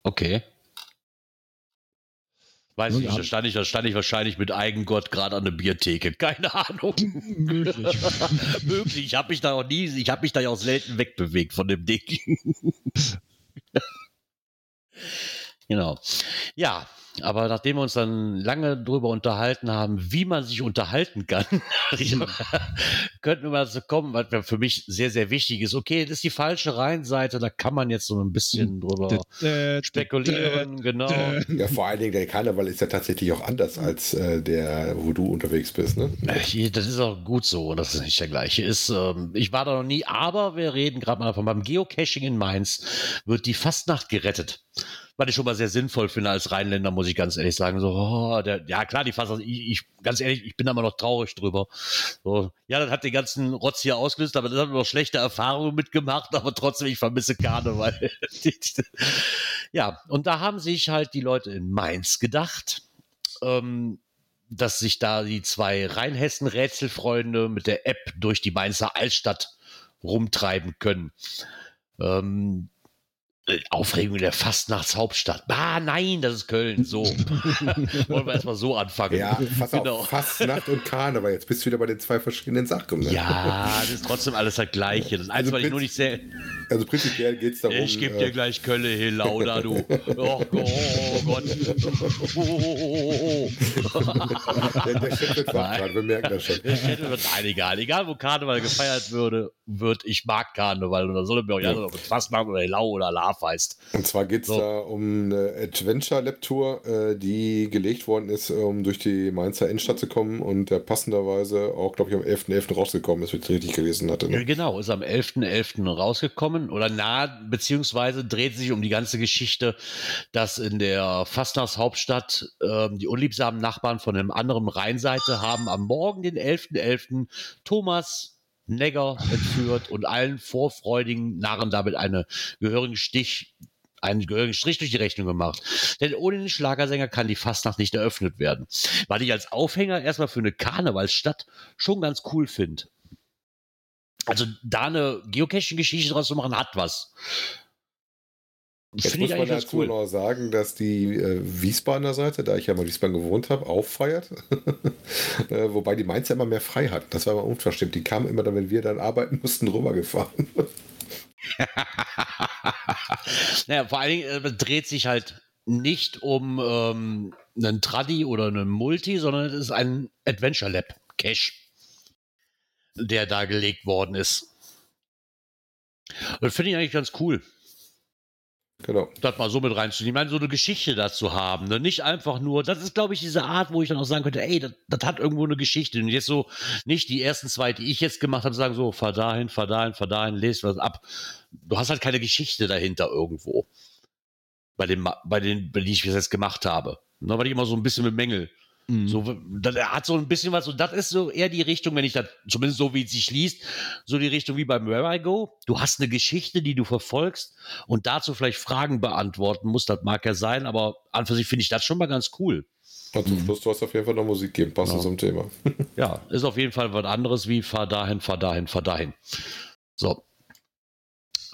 Okay. Weiß ich nicht, da stand ich, da stand ich wahrscheinlich mit Eigengott gerade an der Biertheke. Keine Ahnung. Möglich. Möglich. Ich habe mich da auch nie, ich habe mich da ja auch selten wegbewegt von dem Ding. genau. Ja, aber nachdem wir uns dann lange darüber unterhalten haben, wie man sich unterhalten kann, könnten wir mal dazu kommen, was für mich sehr, sehr wichtig ist. Okay, das ist die falsche Reihenseite, da kann man jetzt so ein bisschen drüber spekulieren, genau. Ja, vor allen Dingen, der Karneval ist ja tatsächlich auch anders als äh, der, wo du unterwegs bist, ne? Das ist auch gut so, dass es nicht der gleiche ist. Ähm, ich war da noch nie, aber wir reden gerade mal davon, beim Geocaching in Mainz wird die Fastnacht gerettet was ich schon mal sehr sinnvoll finde als Rheinländer, muss ich ganz ehrlich sagen. So, oh, der, ja klar, die Fassung, ich, ich, ganz ehrlich, ich bin da immer noch traurig drüber. So, ja, das hat den ganzen Rotz hier ausgelöst, aber das wir noch schlechte Erfahrungen mitgemacht, aber trotzdem, ich vermisse Karneval. ja, und da haben sich halt die Leute in Mainz gedacht, ähm, dass sich da die zwei Rheinhessen-Rätselfreunde mit der App durch die Mainzer Altstadt rumtreiben können. Ähm, äh, Aufregung der Fastnachtshauptstadt. Ah, nein, das ist Köln. So. Wollen wir erstmal so anfangen. Ja, pass genau. auf, Fastnacht und Karneval. Jetzt bist du wieder bei den zwei verschiedenen Sachen. Ne? Ja, das ist trotzdem alles das Gleiche. Das also ich nur nicht sehr. Also prinzipiell geht es darum. Ich gebe dir äh, gleich Kölle hier lauter, du. Oh, oh Gott. Oh, oh, oh, der, der Chef wird wach gerade, wir merken das schon. Der Chef wird, nein, egal. Egal, wo Karneval gefeiert würde, wird, ich mag Karneval. Und da soll er mir auch ja. mit Fastnacht oder Lau oder Lava Heißt. Und zwar geht es so. da um eine Adventure-Lab-Tour, äh, die gelegt worden ist, um durch die Mainzer Innenstadt zu kommen und der passenderweise auch, glaube ich, am 11.11. .11. rausgekommen ist, wie ich richtig gelesen hatte. Ne? Genau, ist am 11.11. .11. rausgekommen. gekommen oder nah, beziehungsweise dreht sich um die ganze Geschichte, dass in der Fastnachtshauptstadt äh, die unliebsamen Nachbarn von einem anderen Rheinseite haben am Morgen, den 11.11., .11., Thomas Negger entführt und allen vorfreudigen Narren damit eine gehörigen Stich einen gehörigen Strich durch die Rechnung gemacht. Denn ohne den Schlagersänger kann die Fastnacht nicht eröffnet werden. Was ich als Aufhänger erstmal für eine Karnevalsstadt schon ganz cool finde. Also da eine Geocaching-Geschichte draus zu machen, hat was. Jetzt muss man dazu cool. noch sagen, dass die äh, Wiesbadener Seite, da ich ja mal in Wiesbaden gewohnt habe, auch feiert. äh, wobei die Mainz ja immer mehr frei hat. Das war aber unverstimmt. Die kamen immer dann, wenn wir dann arbeiten mussten, rübergefahren. naja, vor allen Dingen äh, dreht sich halt nicht um ähm, einen Traddy oder einen Multi, sondern es ist ein Adventure Lab Cache, der da gelegt worden ist. Das finde ich eigentlich ganz cool. Genau. das mal so mit reinzunehmen. Ich meine, so eine Geschichte dazu haben. Ne? Nicht einfach nur, das ist, glaube ich, diese Art, wo ich dann auch sagen könnte, ey, das, hat irgendwo eine Geschichte. Und jetzt so, nicht die ersten zwei, die ich jetzt gemacht habe, sagen so, fahr dahin, fahr dahin, fahr dahin, lest was ab. Du hast halt keine Geschichte dahinter irgendwo. Bei den, Ma- bei den, bei die ich jetzt gemacht habe. Ne, weil ich immer so ein bisschen mit Mängel. Mhm. So, das er hat so ein bisschen was, und das ist so eher die Richtung, wenn ich das, zumindest so wie es sich liest, so die Richtung wie beim Where I Go. Du hast eine Geschichte, die du verfolgst und dazu vielleicht Fragen beantworten musst. Das mag ja sein, aber an für sich finde ich das schon mal ganz cool. Und zum Schluss, du hast auf jeden Fall noch Musik geben, passend Ja. zum Thema. Ja, ist auf jeden Fall was anderes wie fahr dahin, fahr dahin, fahr dahin. So.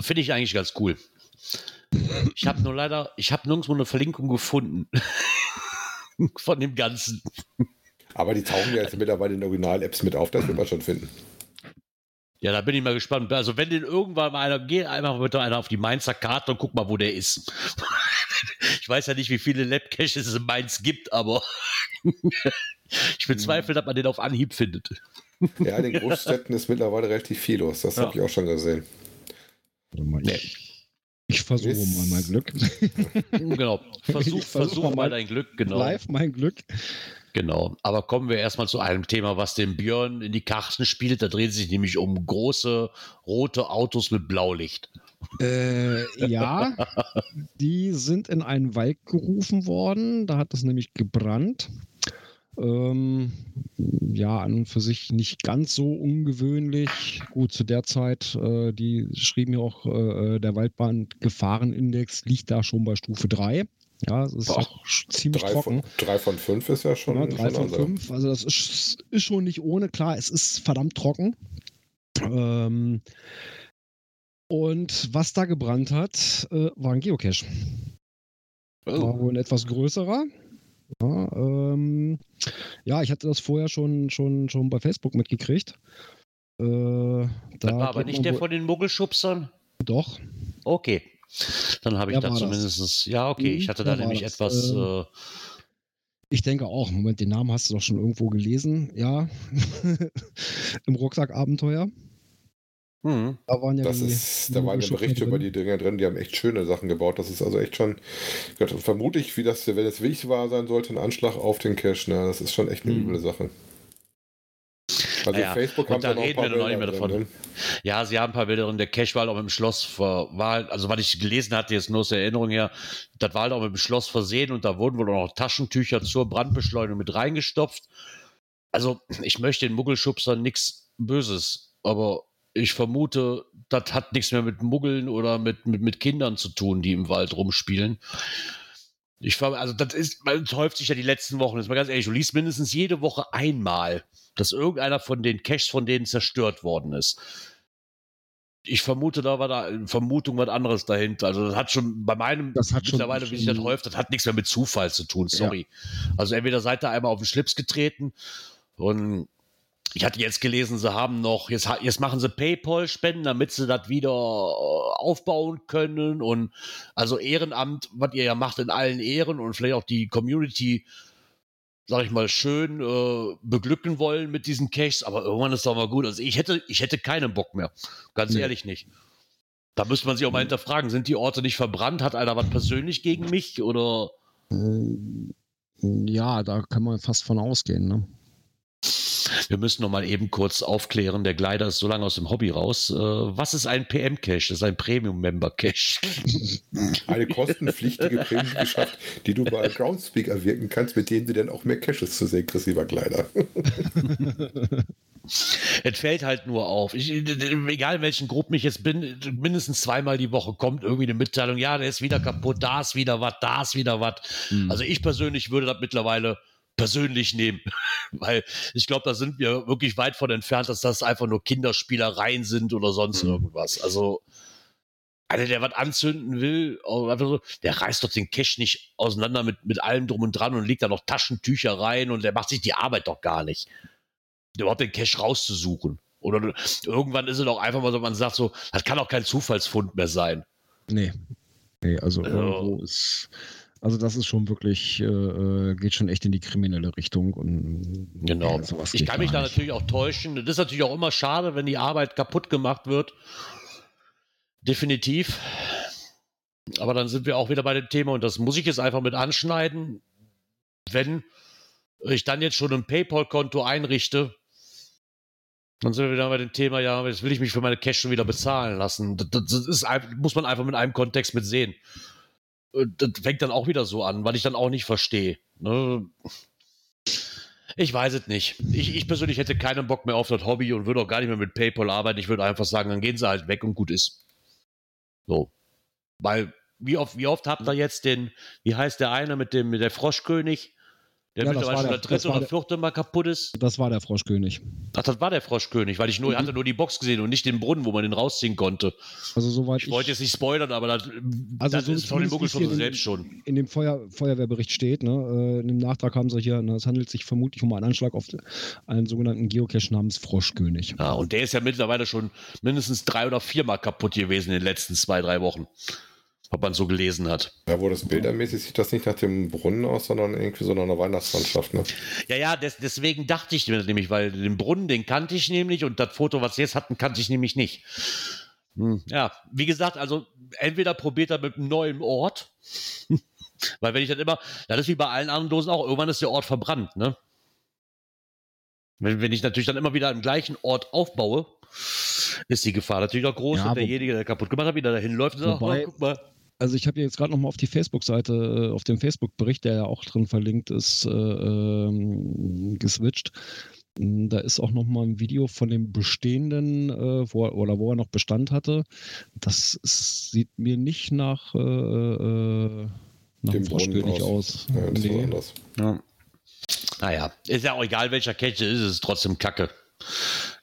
Finde ich eigentlich ganz cool. Ich habe nur leider, ich habe nirgendwo eine Verlinkung gefunden. Von dem Ganzen. Aber die tauchen ja jetzt mittlerweile in den Original-Apps mit auf, das wird man schon finden. Ja, da bin ich mal gespannt. Also, wenn den irgendwann mal einer geht, einfach bitte einer auf die Mainzer Karte und guck mal, wo der ist. ich weiß ja nicht, wie viele Lab-Caches es in Mainz gibt, aber ich bezweifle, dass man den auf Anhieb findet. Ja, in den Großstädten ist mittlerweile relativ viel los. Das Ja. habe ich auch schon gesehen. Warte mal, ich, versuche mal mein Glück. genau. Versuch, versuch versuch mal mal dein Glück, genau. Live mein Glück. Genau. Aber kommen wir erstmal zu einem Thema, was den Björn in die Karten spielt. Da dreht es sich nämlich um große rote Autos mit Blaulicht. Äh, ja, die sind in einen Wald gerufen worden. Da hat es nämlich gebrannt. Ähm, ja, an und für sich nicht ganz so ungewöhnlich. Gut, zu der Zeit, äh, die schrieben ja auch, äh, der Waldbrand-Gefahrenindex liegt da schon bei Stufe 3. Ja, es ist Boah, auch ziemlich Drei trocken. von, drei von fünf ist ja schon, Ja, drei schon von Ansage. fünf. Also das ist, ist schon nicht ohne. Klar, es ist verdammt trocken. Ähm, und was da gebrannt hat, äh, war ein Geocache. War wohl ein etwas größerer. Ja, ähm, ja, ich hatte das vorher schon, schon, schon bei Facebook mitgekriegt. Äh, da Das war aber nicht der von den Muggelschubsern. Doch. Okay. Dann habe ich Der da zumindest. Ja, okay. Mhm, Ich hatte der da nämlich das. etwas. Ähm, Äh, Ich denke auch. Moment, den Namen hast du doch schon irgendwo gelesen. Ja. Im Rucksackabenteuer. Hm. Da waren ja Das die, ist, da waren ja Berichte über die Dinger drin, die haben echt schöne Sachen gebaut. Das ist also echt schon, Gott, vermutlich, wie das, wenn es wirklich wahr sein sollte, ein Anschlag auf den Cache. Ne? Das ist schon echt eine Hm. üble Sache. Also Ja, Facebook und da reden paar wir noch nicht Bilder mehr davon. drin, ne? Ja, sie haben ein paar Bilder drin. Der Cache war halt auch mit dem Schloss ver, war, also was ich gelesen hatte, jetzt nur aus der Erinnerung her, das war halt auch mit dem Schloss versehen und da wurden wohl auch noch Taschentücher zur Brandbeschleunigung mit reingestopft. Also, ich möchte den Muggelschubsern nichts Böses, aber ich vermute, das hat nichts mehr mit Muggeln oder mit, mit, mit Kindern zu tun, die im Wald rumspielen. Ich war, also das ist, das häuft sich ja die letzten Wochen, ist mal ganz ehrlich, du liest mindestens jede Woche einmal, dass irgendeiner von den Caches von denen zerstört worden ist. Ich vermute, da war da eine Vermutung was anderes dahinter. Also das hat schon bei meinem Das hat schon- mittlerweile, wie sich das schon- häuft, das hat nichts mehr mit Zufall zu tun, sorry. Also entweder seid ihr einmal auf den Schlips getreten und ich hatte jetzt gelesen, sie haben noch, jetzt, jetzt machen sie Paypal-Spenden, damit sie das wieder äh, aufbauen können. Und also Ehrenamt, was ihr ja macht in allen Ehren und vielleicht auch die Community, sag ich mal, schön äh, beglücken wollen mit diesen Caches, aber irgendwann ist doch mal gut. Also ich hätte, ich hätte keinen Bock mehr. Ganz Nee. ehrlich nicht. Da müsste man sich auch mal hinterfragen, sind die Orte nicht verbrannt? Hat einer was persönlich gegen mich? Oder Äh, ja, da kann man fast von ausgehen. Ne? Wir müssen noch mal eben kurz aufklären. Der Gleiter ist so lange aus dem Hobby raus. Äh, was ist ein PM-Cache? Das ist ein Premium-Member-Cache. Eine kostenpflichtige Premium-Geschaft, die du bei Groundspeak erwirken kannst, mit denen du dann auch mehr Caches zu sehen kriegst, lieber Kleider. Es fällt halt nur auf. Ich, egal in welchen Gruppen ich jetzt bin, mindestens zweimal die Woche kommt irgendwie eine Mitteilung, ja, der ist wieder kaputt, da ist wieder was, da ist wieder was. Mhm. Also ich persönlich würde das mittlerweile persönlich nehmen, weil ich glaube, da sind wir wirklich weit von entfernt, dass das einfach nur Kinderspielereien sind oder sonst Mhm. irgendwas. Also einer, der was anzünden will, der reißt doch den Cash nicht auseinander mit, mit allem drum und dran und legt da noch Taschentücher rein und der macht sich die Arbeit doch gar nicht überhaupt den Cash rauszusuchen. Oder irgendwann ist es doch einfach mal so, man sagt so, das kann auch kein Zufallsfund mehr sein. Nee. Nee, also Ja. irgendwo ist. Also das ist schon wirklich, äh, äh, geht schon echt in die kriminelle Richtung und Genau. Nee, sowas ich kann mich da nicht. natürlich auch täuschen. Das ist natürlich auch immer schade, wenn die Arbeit kaputt gemacht wird. Definitiv. Aber dann sind wir auch wieder bei dem Thema und das muss ich jetzt einfach mit anschneiden. Wenn ich dann jetzt schon ein PayPal-Konto einrichte, dann sind wir wieder bei dem Thema, ja, jetzt will ich mich für meine Cash schon wieder bezahlen lassen. Das, das ist, muss man einfach mit einem Kontext mit sehen. Und Das fängt dann auch wieder so an, weil ich dann auch nicht verstehe. Ne? Ich weiß es nicht. Ich, ich persönlich hätte keinen Bock mehr auf das Hobby und würde auch gar nicht mehr mit PayPal arbeiten. Ich würde einfach sagen, dann gehen sie halt weg und gut ist. So. Weil, wie oft, wie oft habt ihr jetzt den, wie heißt der eine mit dem, mit der Froschkönig, der Ja, das mittlerweile war schon der- dritte oder der- vierte Mal kaputt ist? Das war der Froschkönig. Ach, das war der Froschkönig, weil ich nur, Mhm. hatte nur die Box gesehen und nicht den Brunnen, wo man den rausziehen konnte. Also soweit Ich wollte jetzt nicht spoilern, aber das, Also das so ist von den zumindest Muggel schon wie so es hier selbst schon. in dem Feuer, Feuerwehrbericht steht, ne, äh, in dem Nachtrag haben sie hier, ne, es handelt sich vermutlich um einen Anschlag auf einen sogenannten Geocache namens Froschkönig. Ja, und der ist ja mittlerweile schon mindestens drei oder viermal kaputt gewesen in den letzten zwei, drei Wochen. Was man so gelesen hat. Ja, wo das bildermäßig sieht das nicht nach dem Brunnen aus, sondern irgendwie so nach einer Weihnachtslandschaft. Ne? Ja, ja, des, deswegen dachte ich mir das nämlich, weil den Brunnen, den kannte ich nämlich und das Foto, was sie jetzt hatten, kannte ich nämlich nicht. Hm, ja, wie gesagt, also entweder probiert er mit einem neuen Ort, weil wenn ich dann immer, das ist wie bei allen anderen Dosen auch, irgendwann ist der Ort verbrannt, ne? Wenn, wenn ich natürlich dann immer wieder am gleichen Ort aufbaue, ist die Gefahr natürlich auch groß, Ja, wo- derjenige, der kaputt gemacht hat, wieder dahin läuft und sagt, Wobei- oh, guck mal. Also ich habe jetzt gerade noch mal auf die Facebook-Seite, äh, auf dem Facebook-Bericht, der ja auch drin verlinkt ist, äh, ähm, geswitcht. Mm, Da ist auch noch mal ein Video von dem bestehenden, äh, wo er, oder wo er noch Bestand hatte. Das ist, sieht mir nicht nach, äh, äh, nach Dem Froschkönig aus. aus. Ja, das war Nee. anders. Ja. Naja, ist ja auch egal, welcher Kette ist, es ist trotzdem Kacke.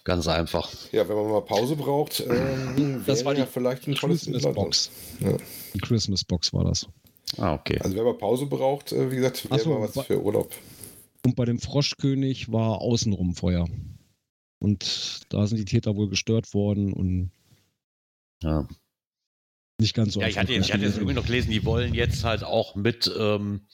Ganz einfach. Ja, wenn man mal Pause braucht, ähm, Das wäre war die ja vielleicht ein tolles. Box. Ja. Die Christmas Box war das. Ah, okay. Also wer mal Pause braucht, äh, wie gesagt, wäre so, mal was wa- für Urlaub. Und bei dem Froschkönig war außenrum Feuer. Und da sind die Täter wohl gestört worden und Ja. nicht ganz so. Ja, ich hatte, jetzt, ich hatte jetzt irgendwie noch gelesen, die wollen jetzt halt auch mit, ähm,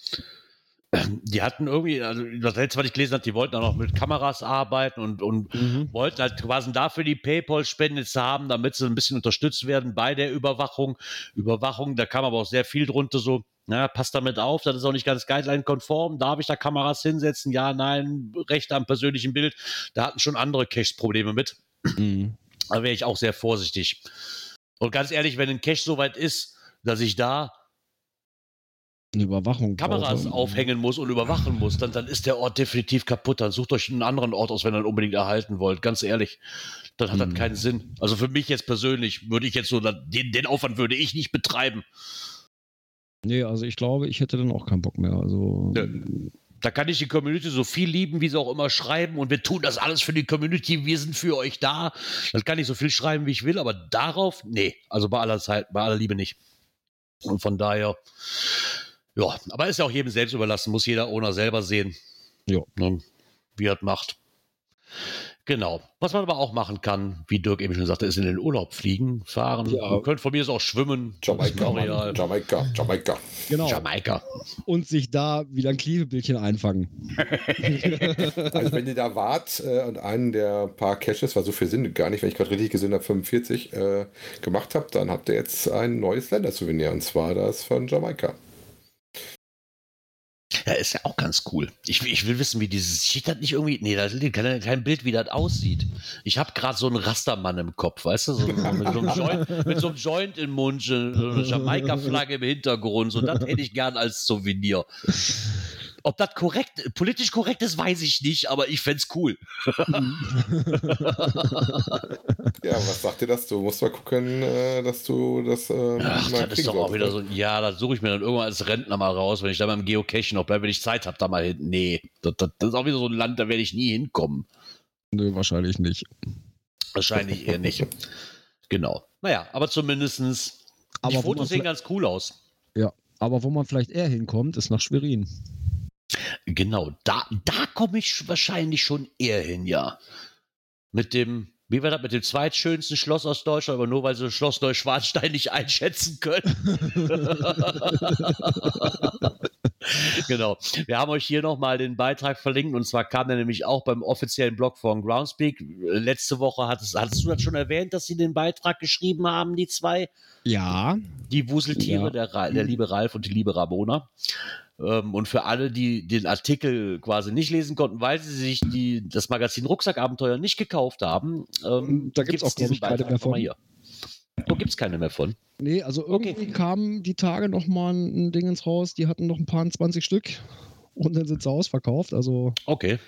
die hatten irgendwie, also das letzte, was ich gelesen habe, die wollten auch noch mit Kameras arbeiten und, und Mhm. wollten halt quasi dafür die Paypal-Spende jetzt haben, damit sie ein bisschen unterstützt werden bei der Überwachung. Überwachung, da kam aber auch sehr viel drunter so, na, passt damit auf, das ist auch nicht ganz guideline-konform, darf ich da Kameras hinsetzen? Ja, nein, Recht am persönlichen Bild. Da hatten schon andere Caches Probleme mit. Mhm. Da wäre ich auch sehr vorsichtig. Und ganz ehrlich, wenn ein Cache so weit ist, dass ich da Eine Überwachung. Kameras brauche. aufhängen muss und überwachen muss, dann, dann ist der Ort definitiv kaputt. Dann sucht euch einen anderen Ort aus, wenn ihr ihn unbedingt erhalten wollt. Ganz ehrlich, dann hat Mhm. das keinen Sinn. Also für mich jetzt persönlich würde ich jetzt so, den, den Aufwand würde ich nicht betreiben. Nee, also ich glaube, ich hätte dann auch keinen Bock mehr. Also Nö. Da kann ich die Community so viel lieben, wie sie auch immer schreiben. Und wir tun das alles für die Community. Wir sind für euch da. Dann kann ich so viel schreiben, wie ich will. Aber darauf, nee. Also bei aller Zeit, bei aller Liebe nicht. Und von daher, ja. Aber ist ja auch jedem selbst überlassen. Muss jeder Owner selber sehen. Ja. Ne, wie er das macht. Genau. Was man aber auch machen kann, wie Dirk eben schon sagte, ist in den Urlaub fliegen, fahren. Ja. Man könnte von mir aus auch schwimmen. Jamaika, Mann. Jamaika, Jamaika. genau. Jamaika. Und sich da wieder ein Klebebildchen einfangen. Also wenn ihr da wart äh, und einen der paar Caches, weil so viel sind gar nicht, wenn ich gerade richtig gesehen habe, 45 äh, gemacht habt, dann habt ihr jetzt ein neues Ländersouvenir und zwar das von Jamaika. Ja, ist ja auch ganz cool. Ich, will- ich will wissen, wie dieses. Steht das nicht irgendwie. Nee, da ist kein, kein Bild, wie das aussieht. Ich habe gerade so einen Rastermann im Kopf, weißt du? So, mit, so einem Joint, mit so einem Joint im Mund, so eine Jamaika-Flagge im Hintergrund. So, das hätte ich gern als Souvenir. Ob das korrekt, politisch korrekt ist, weiß ich nicht, aber ich fänd's cool. Ja, was sagt dir das? Du musst mal gucken, äh, dass du das äh, Ach, mal das ist doch auch wieder so. Ja, das suche ich mir dann irgendwann als Rentner mal raus, wenn ich da beim Geocachen noch bleibe, wenn ich Zeit habe, da mal hin. Nee, das, das, das ist auch wieder so ein Land, da werde ich nie hinkommen. Nö, wahrscheinlich nicht. Wahrscheinlich eher nicht. Genau. Naja, aber zumindestens Aber die Fotos sehen ganz cool aus. Ja, aber wo man vielleicht eher hinkommt, ist nach Schwerin. Genau, da, da komme ich wahrscheinlich schon eher hin, ja. Mit dem, wie war das, mit dem zweitschönsten Schloss aus Deutschland, aber nur weil sie Schloss Neuschwanstein nicht einschätzen können. genau. Wir haben euch hier nochmal den Beitrag verlinkt und zwar kam der nämlich auch beim offiziellen Blog von Groundspeak. Letzte Woche hattest, hattest du das schon erwähnt, dass sie den Beitrag geschrieben haben, die zwei? Ja, Die Wuseltiere, Ja. der, der liebe Ralf und die liebe Rabona. Ähm, und für alle, die den Artikel quasi nicht lesen konnten, weil sie sich die, das Magazin Rucksackabenteuer nicht gekauft haben, ähm, Da gibt's auch, glaub diesen Beitrag mehr von. Hier. Da gibt es keine mehr von. nee, also irgendwie kam die Tage noch mal ein Ding ins Haus, die hatten noch ein paar 20 Stück und dann sind sie ausverkauft. Also Okay.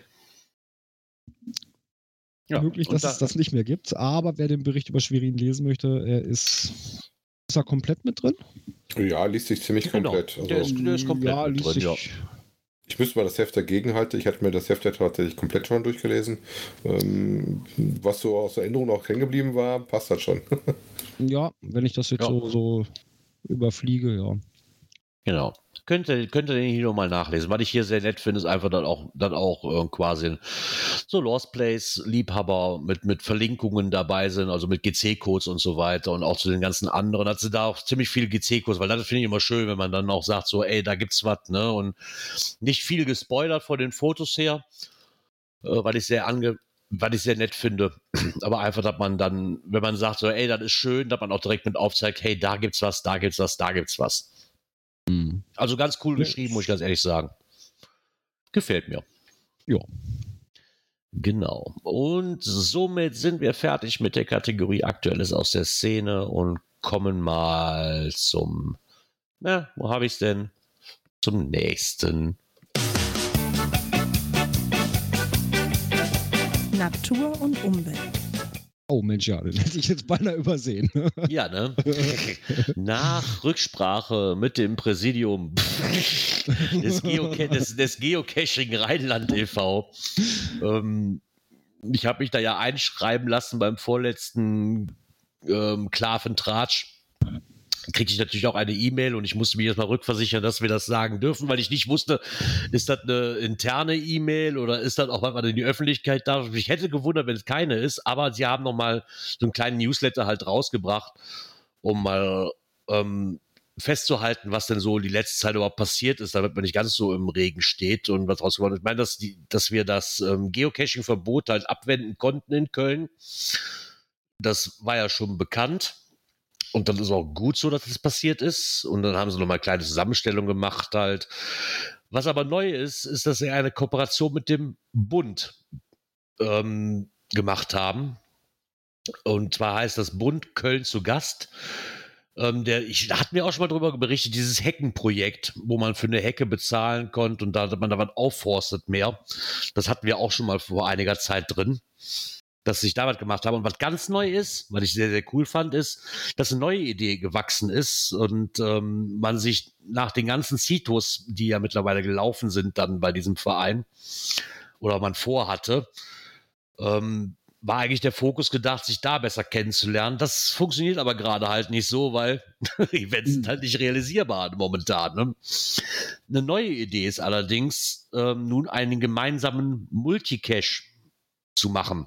Ja, möglich, dass da- es das nicht mehr gibt. Aber wer den Bericht über Schwerin lesen möchte, er ist, ist er komplett mit drin? Ja, liest sich ziemlich Genau. komplett. Der Also, ist- der ist komplett ja, mit liest drin, sich, ja. ich müsste mal das Heft dagegen halten. Ich hatte mir das Heft ja tatsächlich komplett schon durchgelesen. Ähm, was so aus Erinnerung auch hängen geblieben war, passt das schon. Ja, wenn ich das jetzt Ja. so, so überfliege, ja. Genau. Könnt ihr, könnt ihr den hier nochmal nachlesen. Was ich hier sehr nett finde, ist einfach dann auch, dann auch äh, quasi so Lost Place Liebhaber mit, mit Verlinkungen dabei sind, also mit GC-Codes und so weiter und auch zu den ganzen anderen. Hat sie da auch ziemlich viele GC-Codes, weil das finde ich immer schön, wenn man dann auch sagt, so, ey, da gibt's was, ne? Und nicht viel gespoilert von den Fotos her, äh, weil ich sehr ange, weil ich sehr nett finde. Aber einfach, dass man dann, wenn man sagt, so, ey, das ist schön, dass man auch direkt mit aufzeigt, hey, da gibt's was, da gibt's was, da gibt's was. Hm. Also ganz cool Ja. geschrieben, muss ich ganz ehrlich sagen. Gefällt mir. Ja. Genau. Und somit sind wir fertig mit der Kategorie Aktuelles aus der Szene und kommen mal zum, na, wo habe ich es denn? Zum nächsten. Natur und Umwelt. Oh Mensch, ja, den hätte ich jetzt beinahe übersehen. Ja, ne? Nach Rücksprache mit dem Präsidium des, Geoca des, des Geocaching Rheinland e.V. Ähm, ich habe mich da ja einschreiben lassen beim vorletzten ähm, Kriegte ich natürlich auch eine E-Mail und ich musste mich jetzt mal rückversichern, dass wir das sagen dürfen, weil ich nicht wusste, ist das eine interne E-Mail oder ist das auch was in die Öffentlichkeit darf. Ich hätte gewundert, wenn es keine ist, aber sie haben noch mal so einen kleinen Newsletter halt rausgebracht, um mal ähm, festzuhalten, was denn so die letzte Zeit überhaupt passiert ist, damit man nicht ganz so im Regen steht und was rausgekommen ist. Ich meine, dass, die, dass wir das ähm, Geocaching-Verbot halt abwenden konnten in Köln. Das war ja schon bekannt. Und dann ist auch gut so, dass es passiert ist. Und dann haben sie nochmal eine kleine Zusammenstellung gemacht halt. Was aber neu ist, ist, dass sie eine Kooperation mit dem Bund ähm, gemacht haben. Und zwar heißt das Bund Köln zu Gast. Ähm, der, ich hatten wir auch schon mal drüber berichtet, dieses Heckenprojekt, wo man für eine Hecke bezahlen konnte und da hat man da was aufforstet mehr. Das hatten wir auch schon mal vor einiger Zeit drin, dass sie sich da was gemacht haben. Und was ganz neu ist, was ich sehr, sehr cool fand, ist, dass eine neue Idee gewachsen ist und ähm, man sich nach den ganzen Citos, die ja mittlerweile gelaufen sind, dann bei diesem Verein oder man vorhatte, ähm, war eigentlich der Fokus gedacht, sich da besser kennenzulernen. Das funktioniert aber gerade halt nicht so, weil Events sind halt nicht realisierbar momentan. Ne? Eine neue Idee ist allerdings, ähm, nun einen gemeinsamen Multicache zu machen.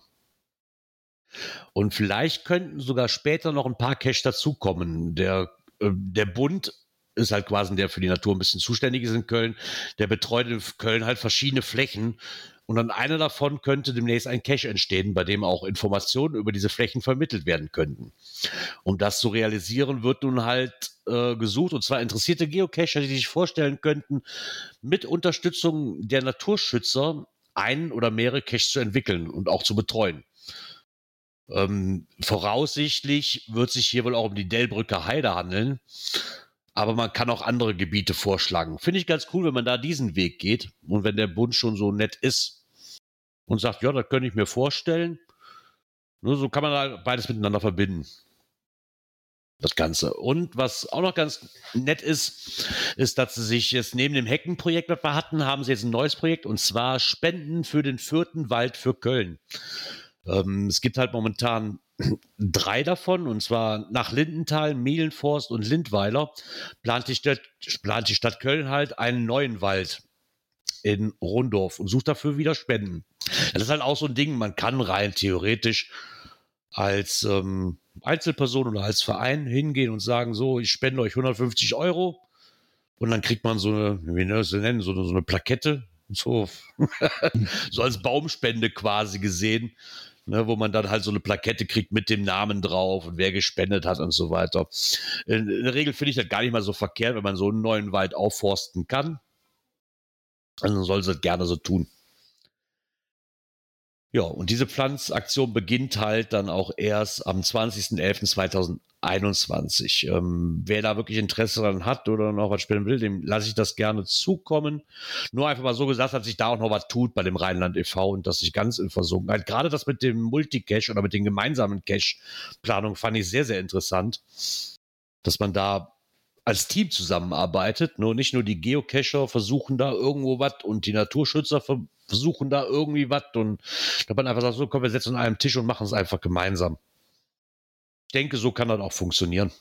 Und vielleicht könnten sogar später noch ein paar Cache dazukommen. Der, äh, der Bund ist halt quasi der für die Natur ein bisschen zuständig ist in Köln. Der betreut in Köln halt verschiedene Flächen Und an einer davon könnte demnächst ein Cache entstehen, bei dem auch Informationen über diese Flächen vermittelt werden könnten. Um das zu realisieren, wird nun halt äh, gesucht, und zwar interessierte Geocacher, die sich vorstellen könnten, mit Unterstützung der Naturschützer einen oder mehrere Caches zu entwickeln und auch zu betreuen. Ähm, voraussichtlich wird sich hier wohl auch um die Dellbrücker Heide handeln. Aber man kann auch andere Gebiete vorschlagen. Finde ich ganz cool, wenn man da diesen Weg geht und wenn der Bund schon so nett ist und sagt, ja, das könnte ich mir vorstellen. Nur so kann man da beides miteinander verbinden. Das Ganze. Und was auch noch ganz nett ist, ist, dass sie sich jetzt neben dem Heckenprojekt, das wir hatten, haben sie jetzt ein neues Projekt und zwar Spenden für den vierten Wald für Köln. Ähm, es gibt halt momentan drei davon, und zwar nach Lindenthal, Mehlenforst und Lindweiler, plant die Stadt, plant die Stadt Köln halt einen neuen Wald in Rundorf und sucht dafür wieder Spenden. Das ist halt auch so ein Ding, man kann rein theoretisch als ähm, Einzelperson oder als Verein hingehen und sagen, so, ich spende euch 150 Euro und dann kriegt man so eine, wie wir das nennen, so eine, so eine Plakette, so, so als Baumspende quasi gesehen, ne, wo man dann halt so eine Plakette kriegt mit dem Namen drauf und wer gespendet hat und so weiter. In, in der Regel finde ich das gar nicht mal so verkehrt, wenn man so einen neuen Wald aufforsten kann. Also soll sie das gerne so tun. Ja, und diese Pflanzaktion beginnt halt dann auch erst am 20.11.2021. Ähm, wer da wirklich Interesse daran hat oder noch was spielen will, dem lasse ich das gerne zukommen. Nur einfach mal so gesagt, dass sich da auch noch was tut bei dem Rheinland e.V. und dass sich ganz in Versunkenheit. Gerade das mit dem Multicache oder mit den gemeinsamen Cache-Planungen fand ich sehr, sehr interessant. Dass man da als Team zusammenarbeitet. Nur nicht nur die Geocacher versuchen da irgendwo was und die Naturschützer versuchen da irgendwie was und da man einfach sagt, so komm, wir setzen an einem Tisch und machen es einfach gemeinsam. Denke, so kann das auch funktionieren.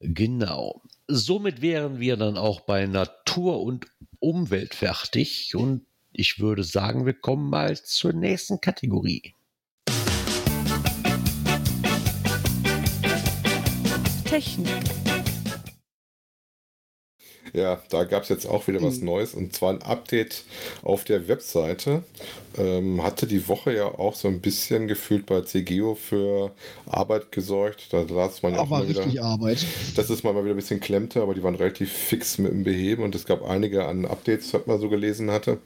Genau. Somit wären wir dann auch bei Natur und Umwelt fertig und ich würde sagen, wir kommen mal zur nächsten Kategorie. Technik. Ja, da gab es jetzt auch wieder was Neues und zwar ein Update auf der Webseite ähm, hatte die Woche ja auch so ein bisschen gefühlt bei CGO für Arbeit gesorgt. Da las man ja auch mal wieder. Arbeit. Das ist mal wieder ein bisschen klemmte, aber die waren relativ fix mit dem Beheben und es gab einige an Updates, was man so gelesen hatte.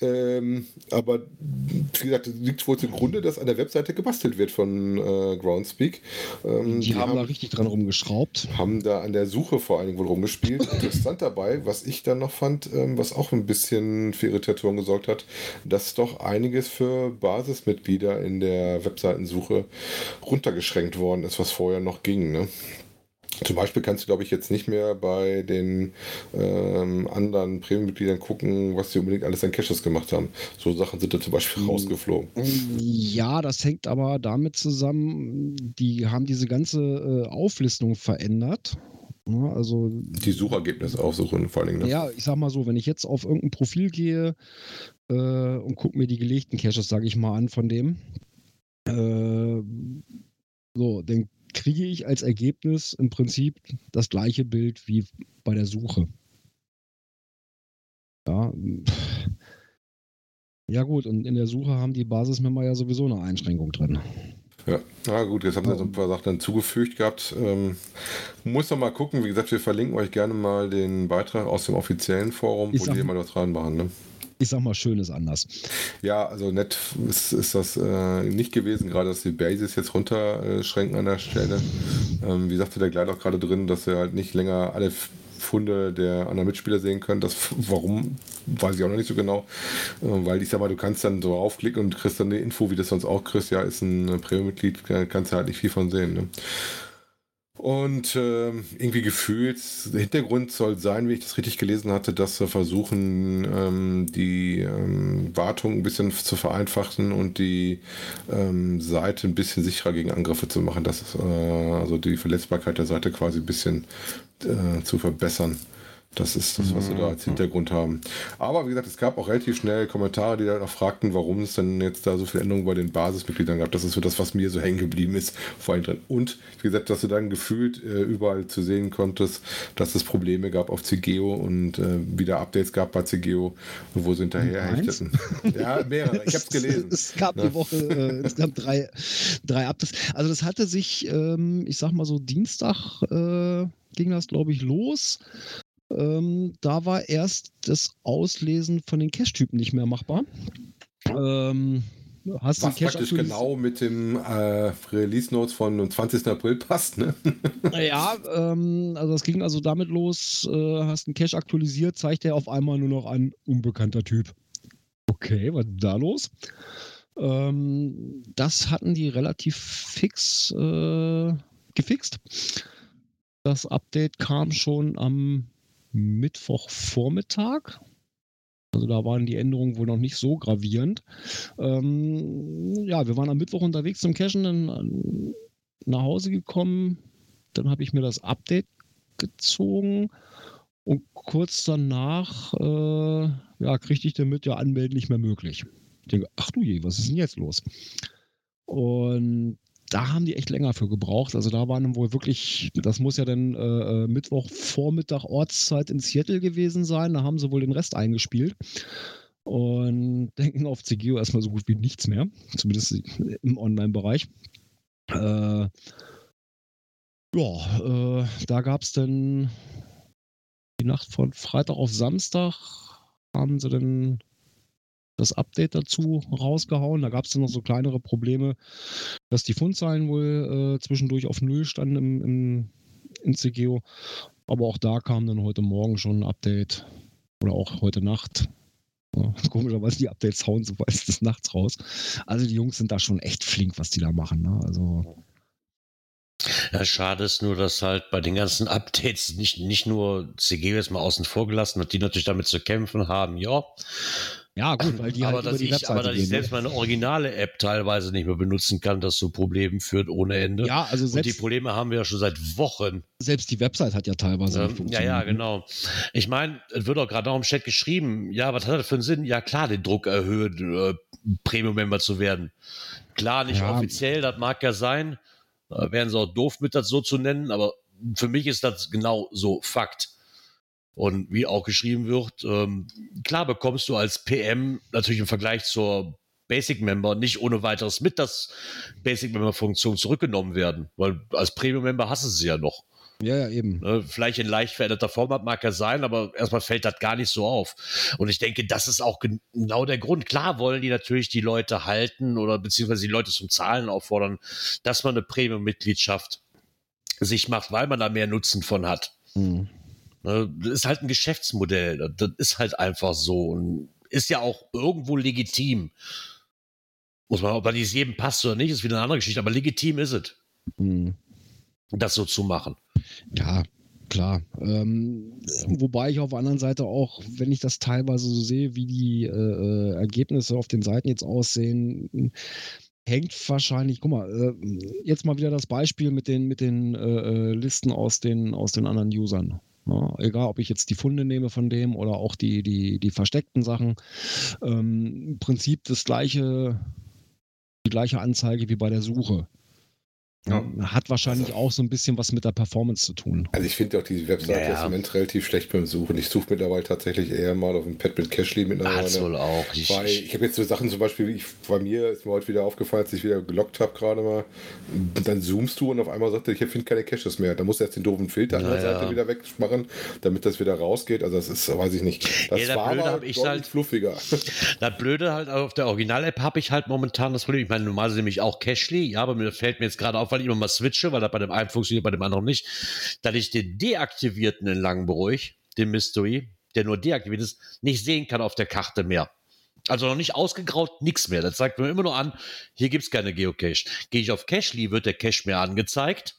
Ähm, aber wie gesagt, liegt wohl zugrunde, dass an der Webseite gebastelt wird von äh, Groundspeak. Ähm, die, die, haben, haben da richtig dran rumgeschraubt. Haben da an der Suche vor allen Dingen wohl rumgespielt. Interessant dabei, was ich dann noch fand, ähm, was auch ein bisschen für Irritation gesorgt hat, dass doch einiges für Basismitglieder in der Webseitensuche runtergeschränkt worden ist, was vorher noch ging. Ne? Zum Beispiel kannst du, glaube ich, jetzt nicht mehr bei den ähm, anderen Premium-Mitgliedern gucken, was sie unbedingt alles an Caches gemacht haben. So Sachen sind da zum Beispiel hm. rausgeflogen. Ja, das hängt aber damit zusammen, die haben diese ganze äh, Auflistung verändert. Ja, also, die Suchergebnisse aufsuchen vor allen Dingen. Ne? Ja, ich sag mal so, wenn ich jetzt auf irgendein Profil gehe äh, und gucke mir die gelegten Caches, sage ich mal, an von dem, äh, so, dann kriege ich als Ergebnis im Prinzip das gleiche Bild wie bei der Suche. Ja, ja gut, und in der Suche haben die Basismember ja sowieso eine Einschränkung drin. Ja, na gut, jetzt haben wir so ein paar Sachen dann zugefügt gehabt. Ähm, muss noch mal gucken, wie gesagt, wir verlinken euch gerne mal den Beitrag aus dem offiziellen Forum, ich wo die mal was reinmachen. Ne? Ich sag mal, schön ist anders. Ja, also nett ist, ist das äh, nicht gewesen, gerade dass die Bases jetzt runterschränken an der Stelle. Ähm, wie sagte der Gleit auch gerade drin, dass er halt nicht länger alle Funde der anderen Mitspieler sehen können. Das, warum, weiß ich auch noch nicht so genau. Äh, weil ich sag mal, du kannst dann so aufklicken und kriegst dann eine Info, wie das sonst auch kriegst. Ja, ist ein Premium-Mitglied, kannst du halt nicht viel von sehen. Ne? Und äh, irgendwie gefühlt, der Hintergrund soll sein, wie ich das richtig gelesen hatte, dass wir versuchen, ähm, die ähm, Wartung ein bisschen zu vereinfachen und die ähm, Seite ein bisschen sicherer gegen Angriffe zu machen. Das, äh, also die Verletzbarkeit der Seite quasi ein bisschen äh, zu verbessern. Das ist das, was wir da als Hintergrund haben. Aber wie gesagt, es gab auch relativ schnell Kommentare, die dann auch fragten, warum es denn jetzt da so viele Änderungen bei den Basismitgliedern gab. Das ist so das, was mir so hängen geblieben ist vor allem drin. Und wie gesagt, dass du dann gefühlt äh, überall zu sehen konntest, dass es Probleme gab auf CGO und äh, wieder Updates gab bei CGO, wo sie hinterher hechteten. Ja, mehrere. Ich habe es gelesen. Es gab die Woche äh, insgesamt drei, drei Updates. Also das hatte sich, ähm, ich sag mal so, Dienstag äh, ging das, glaube ich, los. Ähm, da war erst das Auslesen von den Cache-Typen nicht mehr machbar. Ähm, hast Was praktisch genau mit dem äh, Release Notes von 20. April passt, ne? Ja, ähm, also das ging also damit los, äh, hast einen Cache aktualisiert, zeigt er auf einmal nur noch ein unbekannter Typ. Okay, was ist da los? Ähm, das hatten die relativ fix äh, gefixt. Das Update kam schon am Mittwochvormittag. Also da waren die Änderungen wohl noch nicht so gravierend. Ähm, ja, wir waren am Mittwoch unterwegs zum Cachen, dann äh, nach Hause gekommen. Dann habe ich mir das Update gezogen und kurz danach äh, ja, kriegte ich damit ja anmelden nicht mehr möglich. Ich denke, ach du je, was ist denn jetzt los? Und da haben die echt länger für gebraucht. Also da waren wohl wirklich, das muss ja dann äh, äh, Mittwochvormittag Ortszeit in Seattle gewesen sein. Da haben sie wohl den Rest eingespielt und denken auf CGO erstmal so gut wie nichts mehr, zumindest im Online-Bereich. Äh, ja, äh, da gab es dann die Nacht von Freitag auf Samstag haben sie dann das Update dazu rausgehauen. Da gab es dann noch so kleinere Probleme, dass die Fundzahlen wohl äh, zwischendurch auf Null standen im, im, in CGO. Aber auch da kam dann heute Morgen schon ein Update oder auch heute Nacht. Ja, komischerweise die Updates hauen so weit des Nachts raus. Also die Jungs sind da schon echt flink, was die da machen. Ne? Also Ja, schade ist nur, dass halt bei den ganzen Updates nicht, nicht nur CG jetzt mal außen vor gelassen hat, die natürlich damit zu kämpfen haben, ja. Ja gut, weil die aber, halt dass die ich, Webseite aber dass ich gehen, ne? selbst meine originale App teilweise nicht mehr benutzen kann, das zu Problemen führt ohne Ende. Ja, also Und die selbst, Probleme haben wir ja schon seit Wochen. selbst die Website hat ja teilweise nicht Ähm, ja, ja, funktioniert, ne? genau. Ich meine, es wird auch gerade noch im Chat geschrieben, ja, was hat das für einen Sinn? Ja, klar, den Druck erhöhen, äh, Premium-Member zu werden. Klar, nicht Ja. offiziell, das mag ja sein. Da wären sie auch doof mit das so zu nennen, aber für mich ist das genau so Fakt. Und wie auch geschrieben wird, ähm, klar bekommst du als PM natürlich im Vergleich zur Basic Member nicht ohne weiteres mit, dass Basic Member Funktionen zurückgenommen werden, weil als Premium Member hast du sie ja noch. Ja, ja, eben. Ne, vielleicht in leicht veränderter Format mag er sein, aber erstmal fällt das gar nicht so auf. Und ich denke, das ist auch gen- genau der Grund. Klar wollen die natürlich die Leute halten oder beziehungsweise die Leute zum Zahlen auffordern, dass man eine Premium-Mitgliedschaft sich macht, weil man da mehr Nutzen von hat. Hm. Ne, Das ist halt ein Geschäftsmodell. Das- Das ist halt einfach so. Und ist ja auch irgendwo legitim. Muss man, ob das jedem passt oder nicht, ist wieder eine andere Geschichte, aber legitim ist es, Hm. das so zu machen. Ja, klar. Ähm, wobei ich auf der anderen Seite auch, wenn ich das teilweise so sehe, wie die äh, äh, Ergebnisse auf den Seiten jetzt aussehen, hängt wahrscheinlich, guck mal, äh, jetzt mal wieder das Beispiel mit den, mit den äh, äh, Listen aus den, aus den anderen Usern. Ja, egal, ob ich jetzt die Funde nehme von dem oder auch die, die, die versteckten Sachen. Ähm, Im Prinzip das gleiche, die gleiche Anzeige wie bei der Suche. Ja. Hat wahrscheinlich auch so ein bisschen was mit der Performance zu tun. Also ich finde auch die Webseite Ja, ja. ist im Moment relativ schlecht beim Suchen. Ich suche mittlerweile tatsächlich eher mal auf dem Pad mit Cashly mittlerweile. wohl auch. Ich, Weil ich habe jetzt so Sachen zum Beispiel, ich, bei mir ist mir heute wieder aufgefallen, als ich wieder gelockt habe gerade mal, dann zoomst du und auf einmal sagt er, ich finde keine Caches mehr. Da musst du erst den doofen Filter an der. Seite wieder wegmachen, damit das wieder rausgeht. Also das ist, weiß ich nicht. Das Ja, das war Blöde aber ich halt- fluffiger. Das Blöde halt auf der Original-App habe ich halt momentan das Problem. Ich meine, normalerweise nehme ich auch Cashly, ja, aber mir fällt mir jetzt gerade auf, weil ich immer mal switche, weil das bei dem einen funktioniert, bei dem anderen nicht, dass ich den deaktivierten in Langenbruch, den Mystery, der nur deaktiviert ist, nicht sehen kann auf der Karte mehr. Also noch nicht ausgegraut, nichts mehr. Das zeigt mir immer nur an, hier gibt es keine Geocache. Gehe ich auf Cashly, wird der Cache mir angezeigt,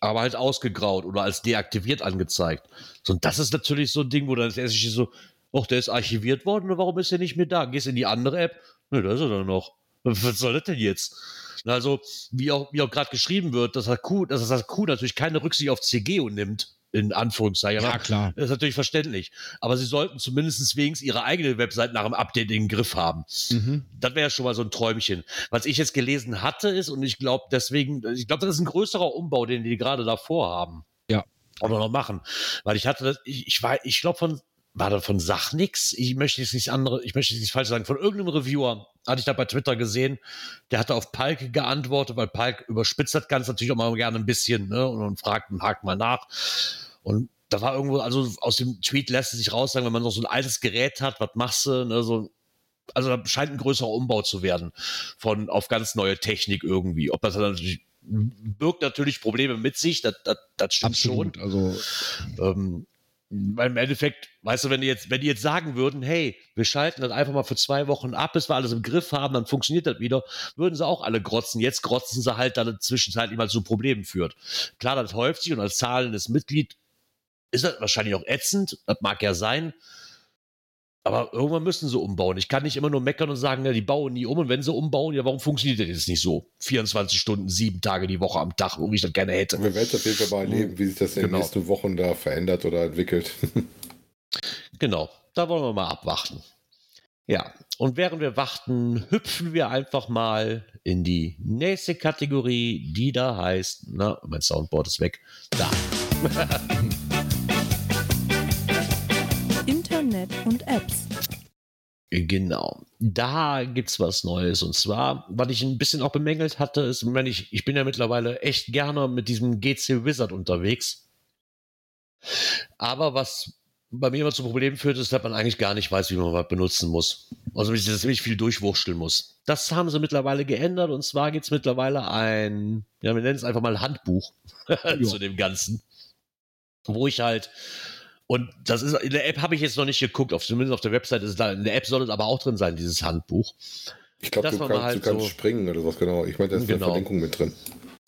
aber halt ausgegraut oder als deaktiviert angezeigt. So, und das ist natürlich so ein Ding, wo dann das erste so, ach, der ist archiviert worden, warum ist der nicht mehr da? Gehst in die andere App, ne, da ist er dann noch. Was soll das denn jetzt? Also, wie auch, wie auch gerade geschrieben wird, dass das Q, dass das Q natürlich keine Rücksicht auf CGO nimmt. in Anführungszeichen. Ja, klar. Das ist natürlich verständlich. Aber sie sollten zumindest wenigstens ihre eigene Website nach dem Update in den Griff haben. Mhm. Das wäre ja schon mal so ein Träumchen. Was ich jetzt gelesen hatte, ist, und ich glaube deswegen, ich glaube, das ist ein größerer Umbau, den die gerade davor haben. Ja. Oder noch machen. Weil ich hatte das, ich, ich war, ich glaube von, war da von Sachnix? Ich möchte jetzt nicht andere, ich möchte jetzt nicht falsch sagen, von irgendeinem Reviewer hatte ich da bei Twitter gesehen, der hatte auf Palk geantwortet, weil Palk überspitzt das Ganze natürlich auch mal gerne ein bisschen, ne, und, und fragt, hakt mal nach. Und da war irgendwo, also aus dem Tweet lässt es sich raus sagen, wenn man noch so ein altes Gerät hat, was machst du, ne, so, also da scheint ein größerer Umbau zu werden von auf ganz neue Technik irgendwie. Ob das dann natürlich birgt natürlich Probleme mit sich, das, das, das stimmt Absolut. schon. Also, Ähm, weil im Endeffekt, weißt du, wenn die jetzt, wenn die jetzt sagen würden, hey, wir schalten das einfach mal für zwei Wochen ab, bis wir alles im Griff haben, dann funktioniert das wieder, würden sie auch alle grotzen. Jetzt grotzen sie halt dann zwischenzeitlich mal zu Problemen führt. Klar, das häuft sich und als zahlendes Mitglied ist das wahrscheinlich auch ätzend, das mag ja sein. Aber irgendwann müssen sie umbauen. Ich kann nicht immer nur meckern und sagen, ja, die bauen nie um. Und wenn sie umbauen, ja, warum funktioniert das jetzt nicht so? 24 Stunden, sieben Tage die Woche am Tag, wo ich das gerne hätte. Wir werden auf jeden Fall mal erleben, wie sich das in Genau. den nächsten Wochen da verändert oder entwickelt. Genau, da wollen wir mal abwarten. Ja, und während wir warten, hüpfen wir einfach mal in die nächste Kategorie, die da heißt, na, mein Soundboard ist weg. Da. Internet und Apps. Genau. Da gibt's was Neues. Und zwar, was ich ein bisschen auch bemängelt hatte, ist, wenn ich, ich bin ja mittlerweile echt gerne mit diesem GC Wizard unterwegs. Aber was bei mir immer zu Problemen führt, ist, dass man eigentlich gar nicht weiß, wie man was benutzen muss. Also dass ich ziemlich viel durchwurschteln muss. Das haben sie mittlerweile geändert. Und zwar gibt's mittlerweile ein, ja, wir nennen es einfach mal Handbuch zu dem Ganzen. Wo ich halt und das ist, in der App habe ich jetzt noch nicht geguckt, auf, zumindest auf der Website ist es da, in der App soll es aber auch drin sein, dieses Handbuch. Ich glaube, du, kannst- halt du kannst so- springen oder sowas, genau. Ich meine, da ist eine Genau. Verlinkung mit drin.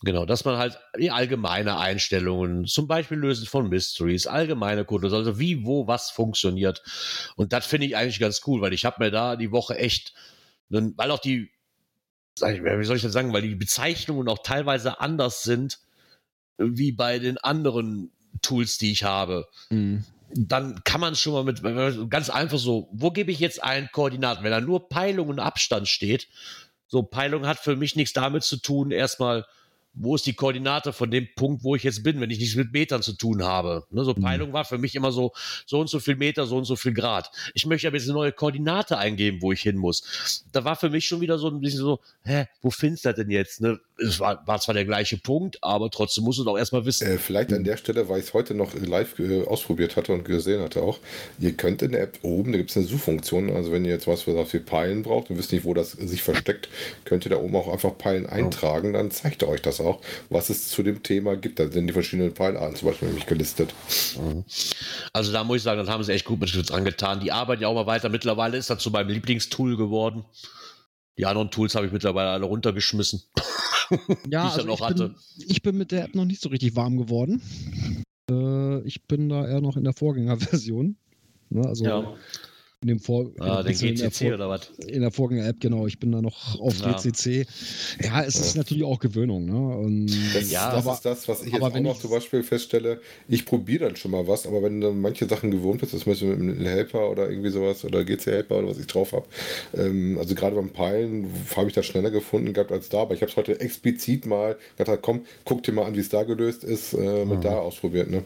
Genau, dass man halt die allgemeine Einstellungen, zum Beispiel Lösen von Mysteries, allgemeine Codes, also wie, wo, was funktioniert. Und das finde ich eigentlich ganz cool, weil ich habe mir da die Woche echt, weil auch die, wie soll ich das sagen, weil die Bezeichnungen auch teilweise anders sind, wie bei den anderen Tools, die ich habe. mh. dann kann man schon mal mit ganz einfach so, wo gebe ich jetzt ein Koordinaten? Wenn da nur Peilung und Abstand steht, so Peilung hat für mich nichts damit zu tun, erstmal, wo ist die Koordinate von dem Punkt, wo ich jetzt bin, wenn ich nichts mit Metern zu tun habe. Ne, so Mhm. Peilung war für mich immer so, so und so viel Meter, so und so viel Grad. Ich möchte aber jetzt eine neue Koordinate eingeben, wo ich hin muss. Da war für mich schon wieder so ein bisschen so, hä, wo findest du das denn jetzt? Ne? Es war, war zwar der gleiche Punkt, aber trotzdem musst du doch erstmal wissen. Äh, vielleicht an der Stelle, weil ich es heute noch live äh, ausprobiert hatte und gesehen hatte auch, ihr könnt in der App oben, da gibt es eine Suchfunktion, also wenn ihr jetzt was für, für Peilen braucht und wisst nicht, wo das sich versteckt, könnt ihr da oben auch einfach Peilen eintragen, dann zeigt er euch das auch, was es zu dem Thema gibt. Da sind die verschiedenen Peilarten zum Beispiel nämlich gelistet. Also da muss ich sagen, das haben sie echt gut mit uns angetan. Die arbeiten ja auch mal weiter. Mittlerweile ist das zu meinem Lieblingstool geworden. Die anderen Tools habe ich mittlerweile alle runtergeschmissen. Ja, die ich dann also noch ich, hatte. bin, ich bin mit der App noch nicht so richtig warm geworden. Äh, ich bin da eher noch in der Vorgängerversion. Ne, also Ja, in dem Vor ah, in den der- in der GCC Vor- oder was? in der Vorgänger-App, genau. Ich bin da noch auf Ja. GCC. Ja, es ist natürlich auch Gewöhnung. Ne? Und, Das, Ja, das aber- ist das, was ich jetzt auch noch zum Beispiel feststelle. Ich probiere dann schon mal was, aber wenn du manche Sachen gewohnt bist, das Beispiel mit einem Helper oder irgendwie sowas oder GC-Helper oder was ich drauf habe, ähm, also gerade beim Peilen habe ich das schneller gefunden gehabt als da, aber ich habe es heute explizit mal gesagt, komm, guck dir mal an, wie es da gelöst ist, äh, mit da ausprobiert. Ne?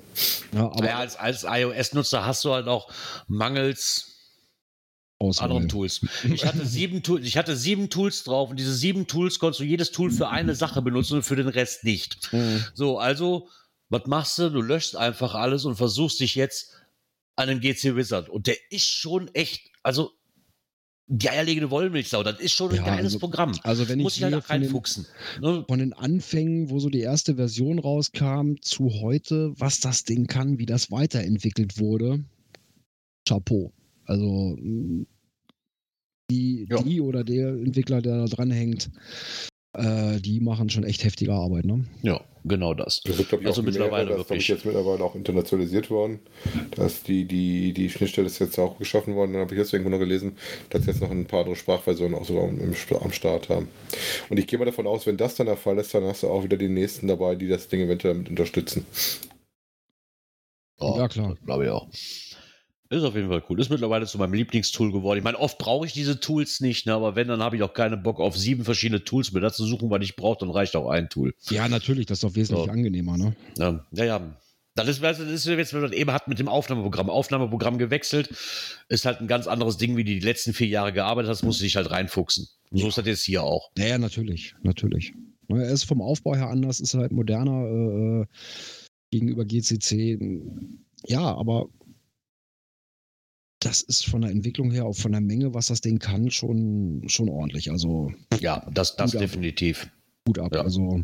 ja, aber Ja, als, als iOS-Nutzer hast du halt auch mangels Auswahl. anderen Tools. Ich hatte sieben Tools, ich hatte sieben Tools drauf und diese sieben Tools konntest du jedes Tool für eine Sache benutzen und für den Rest nicht. Mhm. So, also, was machst du? Du löschst einfach alles und versuchst dich jetzt an den GC Wizard. Und der ist schon echt, also die eierlegende Wollmilchsau, das ist schon ein Ja, geiles also- Programm. Also wenn ich Muss ich halt sehe auch von den, reinfuchsen. Ne? von den Anfängen, wo so die erste Version rauskam, zu heute, was das Ding kann, wie das weiterentwickelt wurde, Chapeau. Also die, Ja. die oder der Entwickler, der da dran hängt, äh, die machen schon echt heftige Arbeit. Ne? Ja, genau das. Das wird, glaube ich, Also auch mittlerweile mehrere, das ist, glaub ich, wirklich. jetzt mittlerweile auch internationalisiert worden. Dass die, die, die Schnittstelle ist jetzt auch geschaffen worden. Dann habe ich jetzt irgendwo noch gelesen, dass sie jetzt noch ein paar andere Sprachversionen auch sogar im, im, am Start haben. Und ich gehe mal davon aus, wenn das dann der Fall ist, dann hast du auch wieder die nächsten dabei, die das Ding eventuell damit unterstützen. Oh, Ja, klar. Glaube ich auch. Ist auf jeden Fall cool. Ist mittlerweile zu meinem Lieblingstool geworden. Ich meine, oft brauche ich diese Tools nicht, ne, aber wenn, dann habe ich auch keinen Bock auf sieben verschiedene Tools mir dazu suchen, was ich brauche, dann reicht auch ein Tool. Ja, natürlich, das ist doch wesentlich So. angenehmer, ne? Ähm, ja, ja. Das ist, das ist jetzt, wenn man eben hat mit dem Aufnahmeprogramm. Aufnahmeprogramm gewechselt, ist halt ein ganz anderes Ding, wie du die letzten vier Jahre gearbeitet hast, musst du dich halt reinfuchsen. Und so ist das jetzt hier auch. Ja, ja, natürlich, natürlich. Ne, Er ist vom Aufbau her anders, ist halt moderner äh, gegenüber GCC. Ja, aber das ist von der Entwicklung her, auch von der Menge, was das Ding kann, schon, schon ordentlich. Also Ja, das, das Gut ab. definitiv. gut ab. Ja. Also,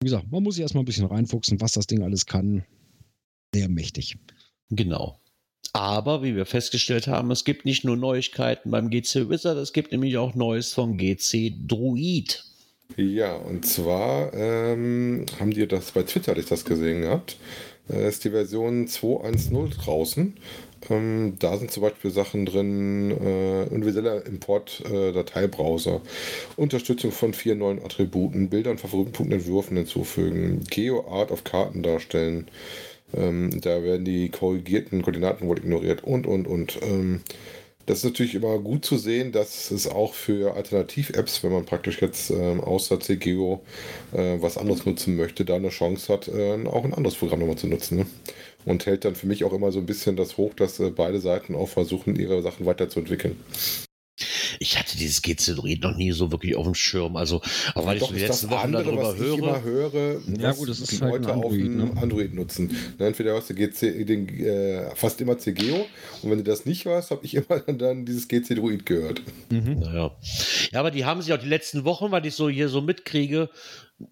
wie gesagt, man muss sich erstmal ein bisschen reinfuchsen, was das Ding alles kann. Sehr mächtig. Genau. Aber wie wir festgestellt haben, es gibt nicht nur Neuigkeiten beim GC Wizard, es gibt nämlich auch Neues vom GC Druid. Ja, und zwar ähm, haben die das bei Twitter, hatte ich das gesehen gehabt. Äh, ist die Version 2.1.0 draußen. Ähm, da sind zum Beispiel Sachen drin, äh, universeller Import-Dateibrowser, Unterstützung von vier neuen Attributen, Bildern, Favoritenpunkten, Entwürfen hinzufügen, Geo-Art auf Karten darstellen. Ähm, da werden die korrigierten Koordinaten wohl ignoriert und, und, und. Ähm, das ist natürlich immer gut zu sehen, dass es auch für Alternativ-Apps, wenn man praktisch jetzt ähm, außer CGO äh, was anderes nutzen möchte, da eine Chance hat, äh, auch ein anderes Programm nochmal zu nutzen. Ne? Und hält dann für mich auch immer so ein bisschen das hoch, dass äh, beide Seiten auch versuchen, ihre Sachen weiterzuentwickeln. Ich hatte dieses GC Druid noch nie so wirklich auf dem Schirm. Also, auch weil ich so die letzten Wochen darüber was ich höre. immer höre, Ja, gut, das ist die halt ein Leute auf Android, dem ne? Android nutzen. Ne, Entweder hörst du GC, den, äh, fast immer CGO und wenn du das nicht hörst, habe ich immer dann dieses GC Druid gehört. Naja. Ja, aber die haben sich auch die letzten Wochen, weil ich so hier so mitkriege,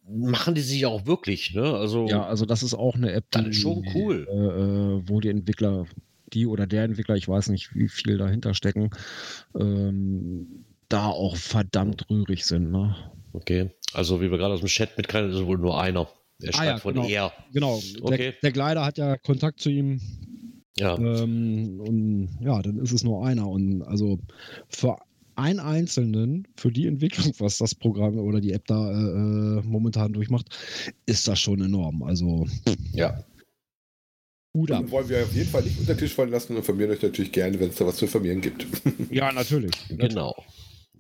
machen die sich auch wirklich, ne? Also, Ja, also das ist auch eine App, ist schon cool. Äh, äh, wo die Entwickler, die oder der Entwickler, ich weiß nicht, wie viel dahinter stecken, ähm, da auch verdammt rührig sind. Ne? okay. Also, wie wir gerade aus dem Chat mitkriegen, ist es wohl nur einer. Er schreibt ja, von genau. er. Genau, Okay. der, der Gleiter hat ja Kontakt zu ihm Ja. ähm, und ja, dann ist es nur einer. Und also für einen Einzelnen, für die Entwicklung, was das Programm oder die App da äh, äh, momentan durchmacht, ist das schon enorm. Also ja. Ab. Und wollen wir auf jeden Fall nicht unter den Tisch fallen lassen und informieren euch natürlich gerne, wenn es da was zu informieren gibt. Ja, natürlich. Genau.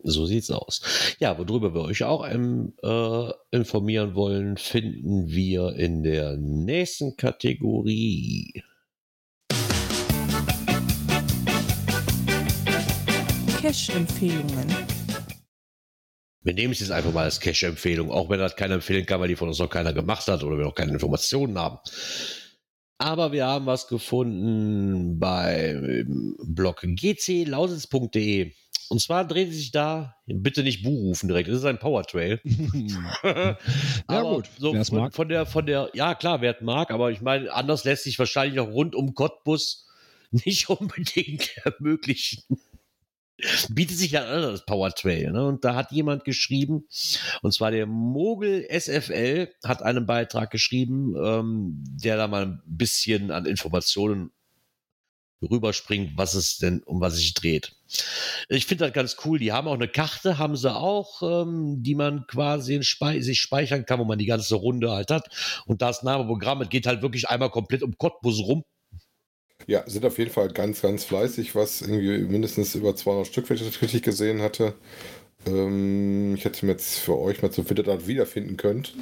So sieht's aus. Ja, worüber wir euch auch ähm, äh, informieren wollen, finden wir in der nächsten Kategorie. Cash-Empfehlungen. Wir nehmen es jetzt einfach mal als Cash-Empfehlung, auch wenn das keiner empfehlen kann, weil die von uns noch keiner gemacht hat oder wir noch keine Informationen haben. Aber wir haben was gefunden beim Blog gclausitz.de. Und zwar dreht sich da, bitte nicht Bu rufen direkt, das ist ein Powertrail. aber gut, so von, mag. von der, von der, ja klar, wer es mag, aber ich meine, anders lässt sich wahrscheinlich auch rund um Cottbus nicht unbedingt ermöglichen. Bietet sich ja an, das Powertrail. Ne? Und da hat jemand geschrieben, und zwar der Mogel SFL hat einen Beitrag geschrieben, ähm, der da mal ein bisschen an Informationen rüberspringt, was es denn, um was es sich dreht. Ich finde das ganz cool. Die haben auch eine Karte, haben sie auch, ähm, die man quasi in Spei sich speichern kann, wo man die ganze Runde halt hat. Und das Namenprogramm, es geht halt wirklich einmal komplett um Cottbus rum. Ja, sind auf jeden Fall ganz, ganz fleißig, was irgendwie mindestens über 200 Stück, wenn ich das richtig gesehen hatte. Ähm, ich hätte mir jetzt für euch mal zum Wintertag wiederfinden könnt.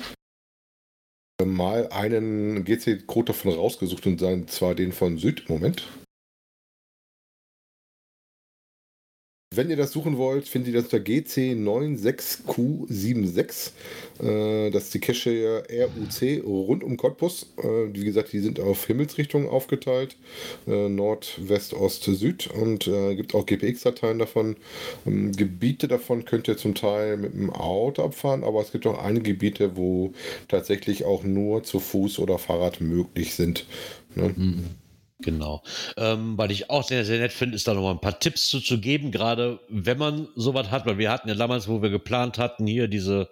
Mal einen GC-Code davon rausgesucht und dann zwar den von Süd. Moment. Wenn ihr das suchen wollt, findet ihr das unter GC96Q76. Äh, das ist die Cache RUC rund um Cottbus. Äh, wie gesagt, die sind auf Himmelsrichtungen aufgeteilt. Äh, Nord, West, Ost, Süd. Und äh, gibt auch GPX-Dateien davon. Ähm, Gebiete davon könnt ihr zum Teil mit dem Auto abfahren, aber es gibt auch einige Gebiete, wo tatsächlich auch nur zu Fuß oder Fahrrad möglich sind. Ne? Genau. Ähm, weil ich auch sehr, sehr nett finde, ist da noch mal ein paar Tipps zu, zu geben, gerade wenn man sowas hat, weil wir hatten ja damals, wo wir geplant hatten, hier diese,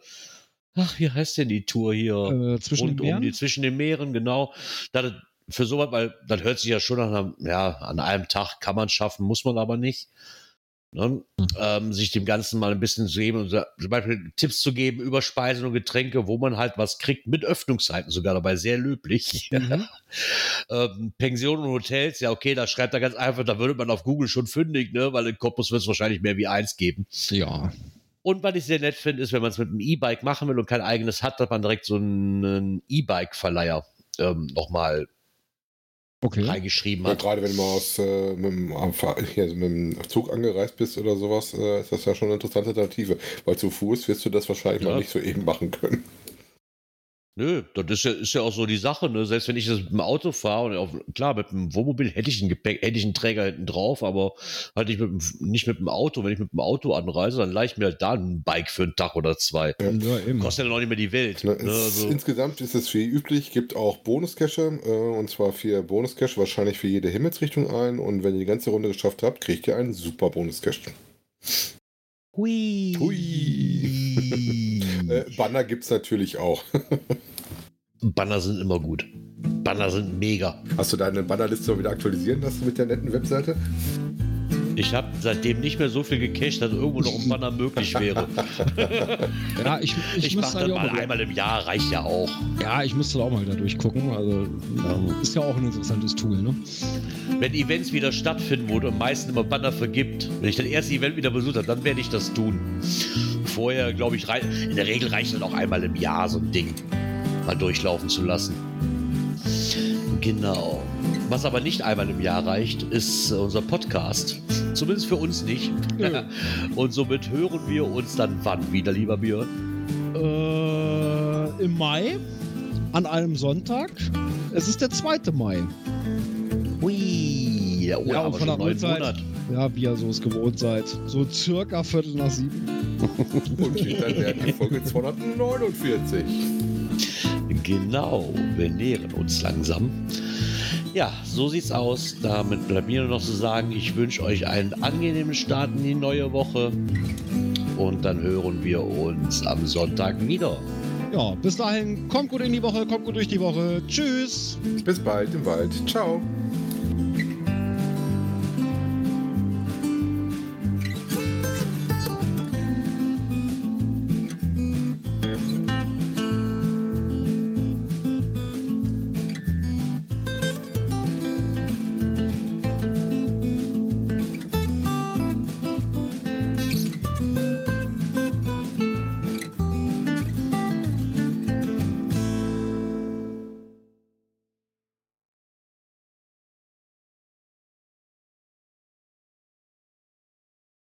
ach, wie heißt denn die Tour hier? Äh, zwischen Rund den Meeren? um die, zwischen den Meeren, genau. Das, für sowas, weil das hört sich ja schon an, einem- ja, an einem Tag kann man schaffen, muss man aber nicht. Ne? Ähm, sich dem Ganzen mal ein bisschen zu geben und zum Beispiel Tipps zu geben über Speisen und Getränke, wo man halt was kriegt, mit Öffnungszeiten sogar dabei, sehr löblich. Mhm. ähm, Pensionen und Hotels, ja okay, da schreibt er ganz einfach, da würde man auf Google schon fündig, ne? weil in Cottbus wird es wahrscheinlich mehr wie eins geben. Ja. Und was ich sehr nett finde, ist, wenn man es mit einem E-Bike machen will und kein eigenes hat, dass man direkt so einen E-Bike-Verleiher ähm, nochmal okay. reingeschrieben hat. Ja, gerade wenn du mal aus, äh, mit, dem, hier, mit, dem, Zug angereist bist oder sowas, äh, ist das ja schon eine interessante Alternative. Weil zu Fuß wirst du das wahrscheinlich ja. mal nicht so eben machen können. Nö, das ist ja, ist ja auch so die Sache, ne? Selbst wenn ich das mit dem Auto fahre und auf, klar, mit dem Wohnmobil hätte ich einen Gepäck, hätte ich einen Träger hinten drauf, aber halt nicht mit, dem, nicht mit dem Auto. Wenn ich mit dem Auto anreise, dann leih ich mir halt da ein Bike für einen Tag oder zwei. Ja. Ja, Kostet ja noch nicht mehr die Welt. Na, ne? also, insgesamt ist es wie üblich, gibt auch Bonuscache, äh, und zwar vier Bonuscache, wahrscheinlich für jede Himmelsrichtung ein. Und wenn ihr die ganze Runde geschafft habt, kriegt ihr einen super Bonuscache. Hui. Hui. äh, Banner gibt es natürlich auch. Banner sind immer gut. Banner sind mega. Hast du deine Bannerliste wieder aktualisieren lassen mit der netten Webseite? Ich habe seitdem nicht mehr so viel gecached, dass irgendwo noch ein Banner möglich wäre. ja, ich, ich, ich mache das mal einmal im Jahr, reicht ja auch. Ja, ich musste auch mal wieder durchgucken. Also ja. ist ja auch ein interessantes Tool. Ne? Wenn Events wieder stattfinden, wo du am meisten immer Banner vergibt, wenn ich das erste Event wieder besucht habe, dann werde ich das tun. Vorher, glaube ich, in der Regel reicht dann auch einmal im Jahr so ein Ding mal durchlaufen zu lassen. Genau. Was aber nicht einmal im Jahr reicht, ist unser Podcast. Zumindest für uns nicht. Ja. Und somit hören wir uns dann wann wieder, lieber Björn? Äh, Im Mai, an einem Sonntag. Es ist der 2. Mai. Ui, ja, oh, ja und von der Uhrzeit. Ja, wie ihr so es gewohnt seid. So circa Viertel nach sieben. und dann werden die Folge 249. Genau, wir nähern uns langsam. Ja, so sieht's aus. Damit bleibt mir nur noch zu sagen, ich wünsche euch einen angenehmen Start in die neue Woche. Und dann hören wir uns am Sonntag wieder. Ja, bis dahin, kommt gut in die Woche, kommt gut durch die Woche. Tschüss. Bis bald im Wald. Ciao.